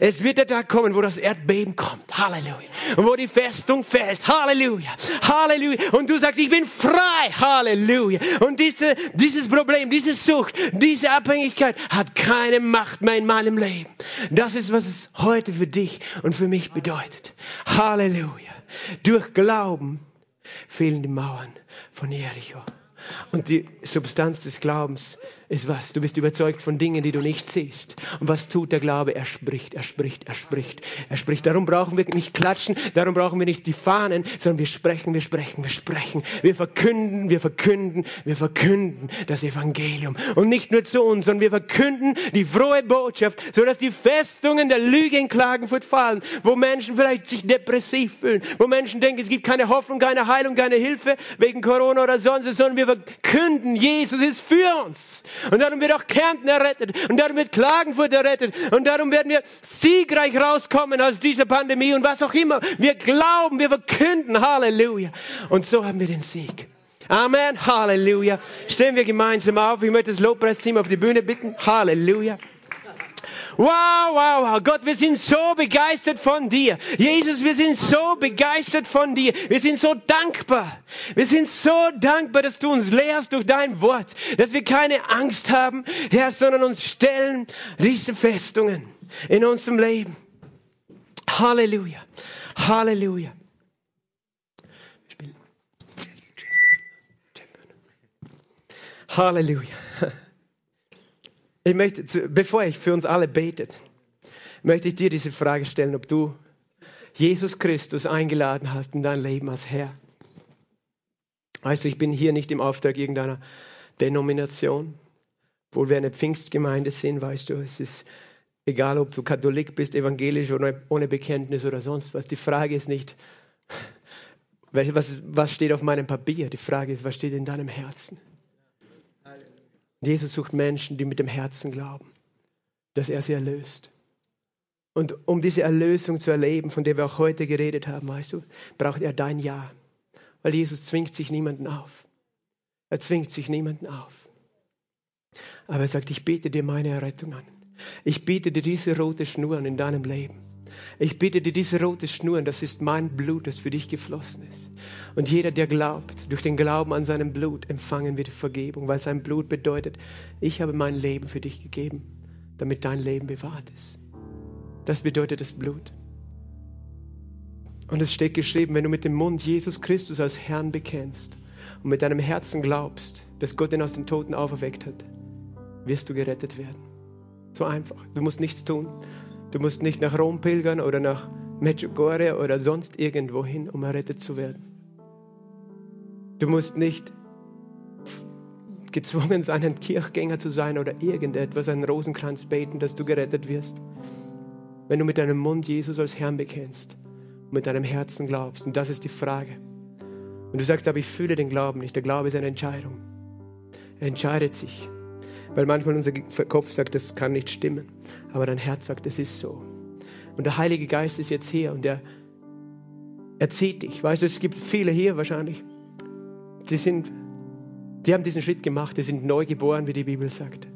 es wird der Tag kommen, wo das Erdbeben kommt. Halleluja. Und wo die Festung fällt. Halleluja. Halleluja. Und du sagst, ich bin frei. Halleluja. Und diese, dieses Problem, diese Sucht, diese Abhängigkeit hat keine Macht mehr in meinem Leben. Das ist, was es heute für dich und für mich bedeutet. Halleluja. Durch Glauben fehlen die Mauern von Jericho. Und die Substanz des Glaubens ist was? Du bist überzeugt von Dingen, die du nicht siehst. Und was tut der Glaube? Er spricht, er spricht, er spricht, er spricht. Darum brauchen wir nicht klatschen, darum brauchen wir nicht die Fahnen, sondern wir sprechen, wir sprechen, wir sprechen. Wir verkünden, wir verkünden, wir verkünden das Evangelium. Und nicht nur zu uns, sondern wir verkünden die frohe Botschaft, sodass die Festungen der Lüge in Klagenfurt fallen, wo Menschen vielleicht sich depressiv fühlen, wo Menschen denken, es gibt keine Hoffnung, keine Heilung, keine Hilfe wegen Corona oder sonst, sondern wir verkünden, Jesus ist für uns. Und darum wird auch Kärnten errettet. Und darum wird Klagenfurt errettet. Und darum werden wir siegreich rauskommen aus dieser Pandemie und was auch immer. Wir glauben, wir verkünden. Halleluja. Und so haben wir den Sieg. Amen. Halleluja. Stehen wir gemeinsam auf. Ich möchte das Lobpreisteam auf die Bühne bitten. Halleluja. Wow, wow, wow. Gott, wir sind so begeistert von dir. Jesus, wir sind so begeistert von dir. Wir sind so dankbar. Wir sind so dankbar, dass du uns lehrst durch dein Wort, dass wir keine Angst haben, Herr, sondern uns stellen diese Festungen in unserem Leben. Halleluja. Halleluja. Halleluja. Ich möchte, bevor ich für uns alle betet, möchte ich dir diese Frage stellen, ob du Jesus Christus eingeladen hast in dein Leben als Herr. Weißt du, ich bin hier nicht im Auftrag irgendeiner Denomination, obwohl wir eine Pfingstgemeinde sind, weißt du, es ist egal, ob du Katholik bist, evangelisch oder ohne Bekenntnis oder sonst was. Die Frage ist nicht, was, was steht auf meinem Papier? Die Frage ist, was steht in deinem Herzen? Jesus sucht Menschen, die mit dem Herzen glauben, dass er sie erlöst. Und um diese Erlösung zu erleben, von der wir auch heute geredet haben, weißt du, braucht er dein Ja. Weil Jesus zwingt sich niemanden auf. Er zwingt sich niemanden auf. Aber er sagt, ich bete dir meine Errettung an. Ich biete dir diese rote Schnur an in deinem Leben. Ich biete dir diese rote Schnur, das ist mein Blut, das für dich geflossen ist. Und jeder, der glaubt, durch den Glauben an seinem Blut empfangen wird Vergebung, weil sein Blut bedeutet, ich habe mein Leben für dich gegeben, damit dein Leben bewahrt ist. Das bedeutet das Blut. Und es steht geschrieben, wenn du mit dem Mund Jesus Christus als Herrn bekennst und mit deinem Herzen glaubst, dass Gott ihn aus den Toten auferweckt hat, wirst du gerettet werden. So einfach. Du musst nichts tun. Du musst nicht nach Rom pilgern oder nach Medjugorje oder sonst irgendwo hin, um errettet zu werden. Du musst nicht gezwungen sein, ein Kirchgänger zu sein oder irgendetwas, einen Rosenkranz beten, dass du gerettet wirst. Wenn du mit deinem Mund Jesus als Herrn bekennst und mit deinem Herzen glaubst. Und das ist die Frage. Und du sagst, aber ich fühle den Glauben nicht. Der Glaube ist eine Entscheidung. Er entscheidet sich. Weil manchmal unser Kopf sagt, das kann nicht stimmen. Aber dein Herz sagt, es ist so. Und der Heilige Geist ist jetzt hier und er, er zieht dich. Weißt du, es gibt viele hier wahrscheinlich, die sind, die haben diesen Schritt gemacht, die sind neu geboren, wie die Bibel sagt.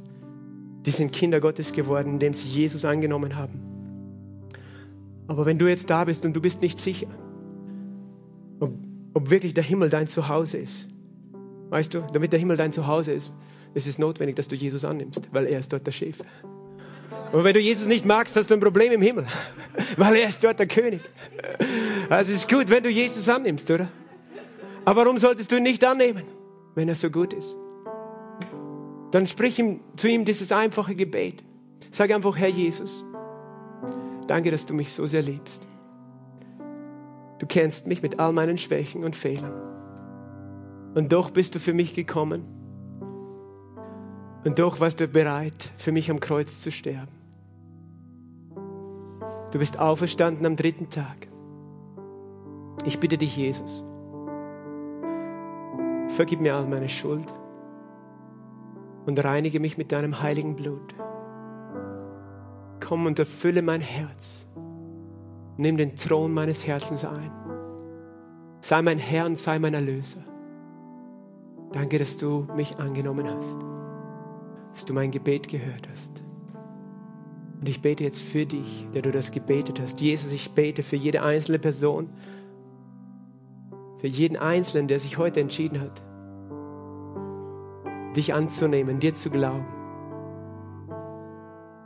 Die sind Kinder Gottes geworden, indem sie Jesus angenommen haben. Aber wenn du jetzt da bist und du bist nicht sicher, ob, ob wirklich der Himmel dein Zuhause ist, weißt du, damit der Himmel dein Zuhause ist, es ist notwendig, dass du Jesus annimmst, weil er ist dort der Chef. Und wenn du Jesus nicht magst, hast du ein Problem im Himmel, weil er ist dort der König. Also es ist gut, wenn du Jesus annimmst, oder? Aber warum solltest du ihn nicht annehmen, wenn er so gut ist? Dann sprich ihm, zu ihm dieses einfache Gebet. Sag einfach, Herr Jesus, danke, dass du mich so sehr liebst. Du kennst mich mit all meinen Schwächen und Fehlern. Und doch bist du für mich gekommen und doch warst du bereit, für mich am Kreuz zu sterben. Du bist auferstanden am dritten Tag. Ich bitte dich, Jesus, vergib mir all meine Schuld und reinige mich mit deinem heiligen Blut. Komm und erfülle mein Herz. Nimm den Thron meines Herzens ein. Sei mein Herr und sei mein Erlöser. Danke, dass du mich angenommen hast dass du mein Gebet gehört hast. Und ich bete jetzt für dich, der du das gebetet hast. Jesus, ich bete für jede einzelne Person, für jeden Einzelnen, der sich heute entschieden hat, dich anzunehmen, dir zu glauben.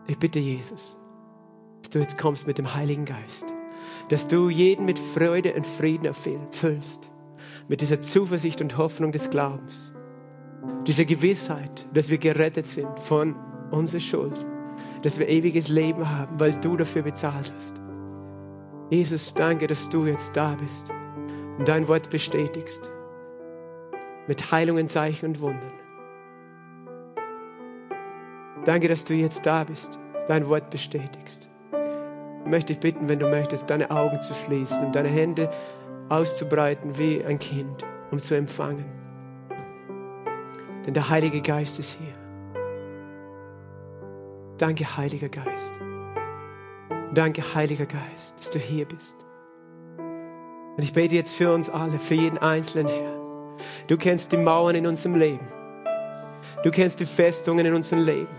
Ich bitte Jesus, dass du jetzt kommst mit dem Heiligen Geist, dass du jeden mit Freude und Frieden erfüllst, mit dieser Zuversicht und Hoffnung des Glaubens diese Gewissheit, dass wir gerettet sind von unserer Schuld, dass wir ewiges Leben haben, weil du dafür bezahlt hast. Jesus, danke, dass du jetzt da bist und dein Wort bestätigst mit Heilungen, Zeichen und Wundern. Danke, dass du jetzt da bist, dein Wort bestätigst. Ich möchte dich bitten, wenn du möchtest, deine Augen zu schließen und deine Hände auszubreiten wie ein Kind, um zu empfangen. Denn der Heilige Geist ist hier. Danke, Heiliger Geist. Danke, Heiliger Geist, dass du hier bist. Und ich bete jetzt für uns alle, für jeden Einzelnen, Herr. Du kennst die Mauern in unserem Leben. Du kennst die Festungen in unserem Leben.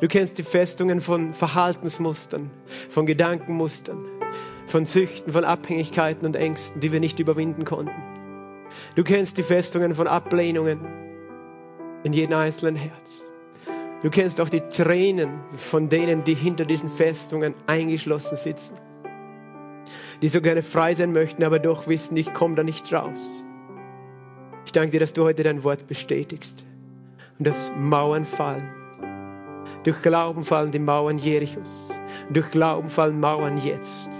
Du kennst die Festungen von Verhaltensmustern, von Gedankenmustern, von Süchten, von Abhängigkeiten und Ängsten, die wir nicht überwinden konnten. Du kennst die Festungen von Ablehnungen, in jedem einzelnen Herz. Du kennst auch die Tränen von denen, die hinter diesen Festungen eingeschlossen sitzen, die so gerne frei sein möchten, aber doch wissen, ich komme da nicht raus. Ich danke dir, dass du heute dein Wort bestätigst und dass Mauern fallen. Durch Glauben fallen die Mauern Jerichos. Durch Glauben fallen Mauern jetzt.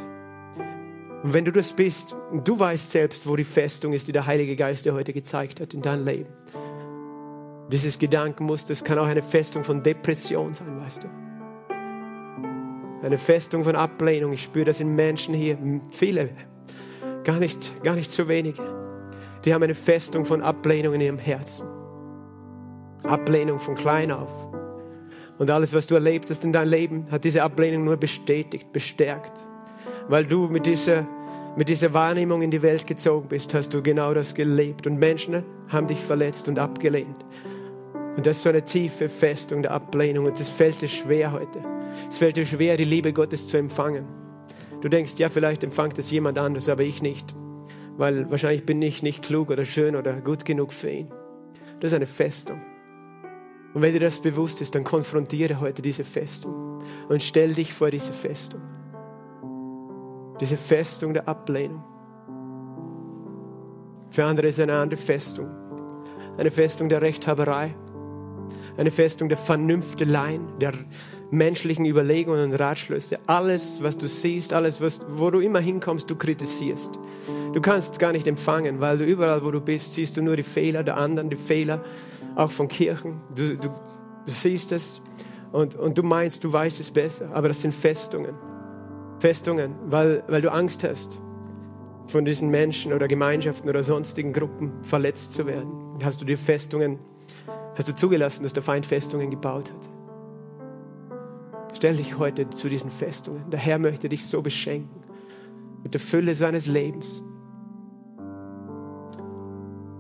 Und wenn du das bist, du weißt selbst, wo die Festung ist, die der Heilige Geist dir heute gezeigt hat in deinem Leben. Dieses Gedankenmuster, das kann auch eine Festung von Depression sein, weißt du. Eine Festung von Ablehnung. Ich spüre das in Menschen hier, viele, gar nicht, gar nicht so wenige. Die haben eine Festung von Ablehnung in ihrem Herzen. Ablehnung von klein auf. Und alles, was du erlebt hast in deinem Leben, hat diese Ablehnung nur bestätigt, bestärkt. Weil du mit dieser, mit dieser Wahrnehmung in die Welt gezogen bist, hast du genau das gelebt. Und Menschen haben dich verletzt und abgelehnt. Und das ist so eine tiefe Festung der Ablehnung. Und es fällt dir schwer heute. Es fällt dir schwer, die Liebe Gottes zu empfangen. Du denkst, ja, vielleicht empfängt es jemand anders, aber ich nicht. Weil wahrscheinlich bin ich nicht klug oder schön oder gut genug für ihn. Das ist eine Festung. Und wenn dir das bewusst ist, dann konfrontiere heute diese Festung und stell dich vor diese Festung. Diese Festung der Ablehnung. Für andere ist eine andere Festung. Eine Festung der Rechthaberei. Eine Festung der Vernünfteleien, der menschlichen Überlegungen und Ratschlüsse. Alles, was du siehst, alles, was, wo du immer hinkommst, du kritisierst. Du kannst gar nicht empfangen, weil du überall, wo du bist, siehst du nur die Fehler der anderen, die Fehler auch von Kirchen. Du, du, du siehst es und, und du meinst, du weißt es besser, aber das sind Festungen. Festungen, weil, weil du Angst hast, von diesen Menschen oder Gemeinschaften oder sonstigen Gruppen verletzt zu werden. Hast du dir Festungen, hast du zugelassen, dass der Feind Festungen gebaut hat. Stell dich heute zu diesen Festungen. Der Herr möchte dich so beschenken mit der Fülle seines Lebens.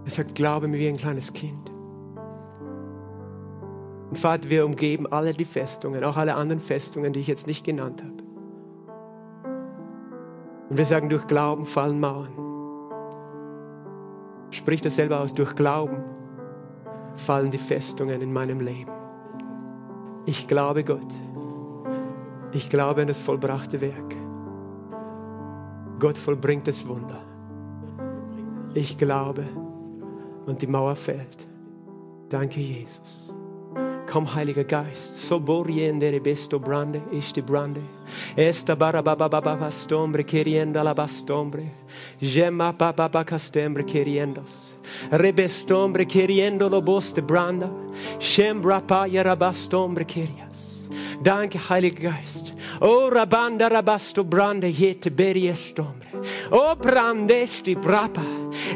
Er sagt, glaube mir wie ein kleines Kind. Und Vater, wir umgeben alle die Festungen, auch alle anderen Festungen, die ich jetzt nicht genannt habe. Und wir sagen, durch Glauben fallen Mauern. Sprich das selber aus, durch Glauben fallen die Festungen in meinem Leben. Ich glaube Gott. Ich glaube an das vollbrachte Werk. Gott vollbringt das Wunder. Ich glaube und die Mauer fällt. Danke, Jesus. Komm, Heiliger Geist. Soboriendere besto brande, isti brande. Esta barabababa stombre querienda la bastombre. Gemma papapa castembre queriendas. Rebestombre queriendo lo boste branda. Shembra pa yarabastombre querias. Danke, Heiliger Geist. O rabanda rabasto brande yete beriestombre. O brandesti brapa.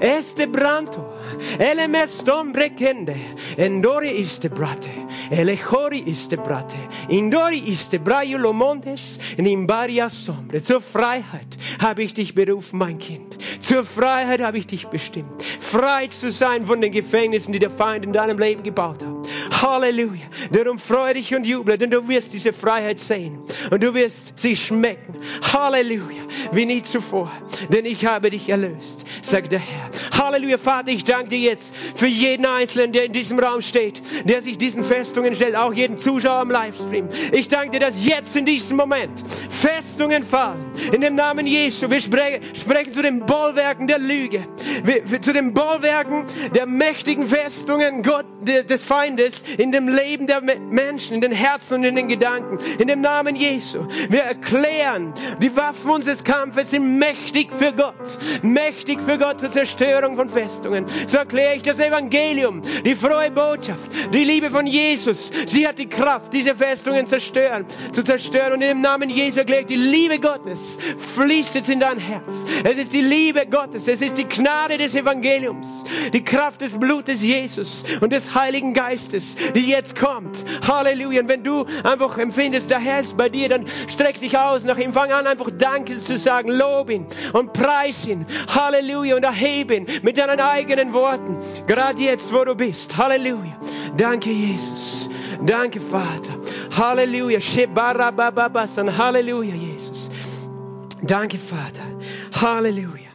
Este branto. Ele mestombre kende. Endore iste brate. Elechori iste brate, indori iste braiulo montes, in imbaria sombre. Zur Freiheit habe ich dich berufen, mein Kind. Zur Freiheit habe ich dich bestimmt. Frei zu sein von den Gefängnissen, die der Feind in deinem Leben gebaut hat. Halleluja. Darum freue dich und juble, denn du wirst diese Freiheit sehen. Und du wirst sie schmecken. Halleluja. Wie nie zuvor. Denn ich habe dich erlöst, sagt der Herr. Halleluja, Vater, ich danke dir jetzt für jeden Einzelnen, der in diesem Raum steht, der sich diesen Festungen stellt, auch jeden Zuschauer am Livestream. Ich danke dir, dass jetzt in diesem Moment Festungen fallen. In dem Namen Jesu. Wir sprechen, zu den Bollwerken der Lüge, zu den Bollwerken der mächtigen Festungen Gott, des Feindes in dem Leben der Menschen, in den Herzen und in den Gedanken. In dem Namen Jesu. Wir erklären, die Waffen unseres Kampfes sind mächtig für Gott. Mächtig für Gott zur Zerstörung von Festungen. So erkläre ich das Evangelium, die frohe Botschaft, die Liebe von Jesus. Sie hat die Kraft, diese Festungen zerstören, zu zerstören. Und dem Namen Jesu erkläre ich, die Liebe Gottes fließt jetzt in dein Herz. Es ist die Liebe Gottes. Es ist die Gnade des Evangeliums. Die Kraft des Blutes Jesus und des Heiligen Geistes, die jetzt kommt. Halleluja. Und wenn du einfach empfindest, der Herr ist bei dir, dann streck dich aus nach ihm. Fang an, einfach Danke zu sagen. Lob ihn und preis ihn. Halleluja. Und erhebe ihn mit deinen eigenen Worten. Gerade jetzt, wo du bist. Halleluja. Danke, Jesus. Danke, Vater. Halleluja. Halleluja, Jesus. Danke, Vater. Halleluja.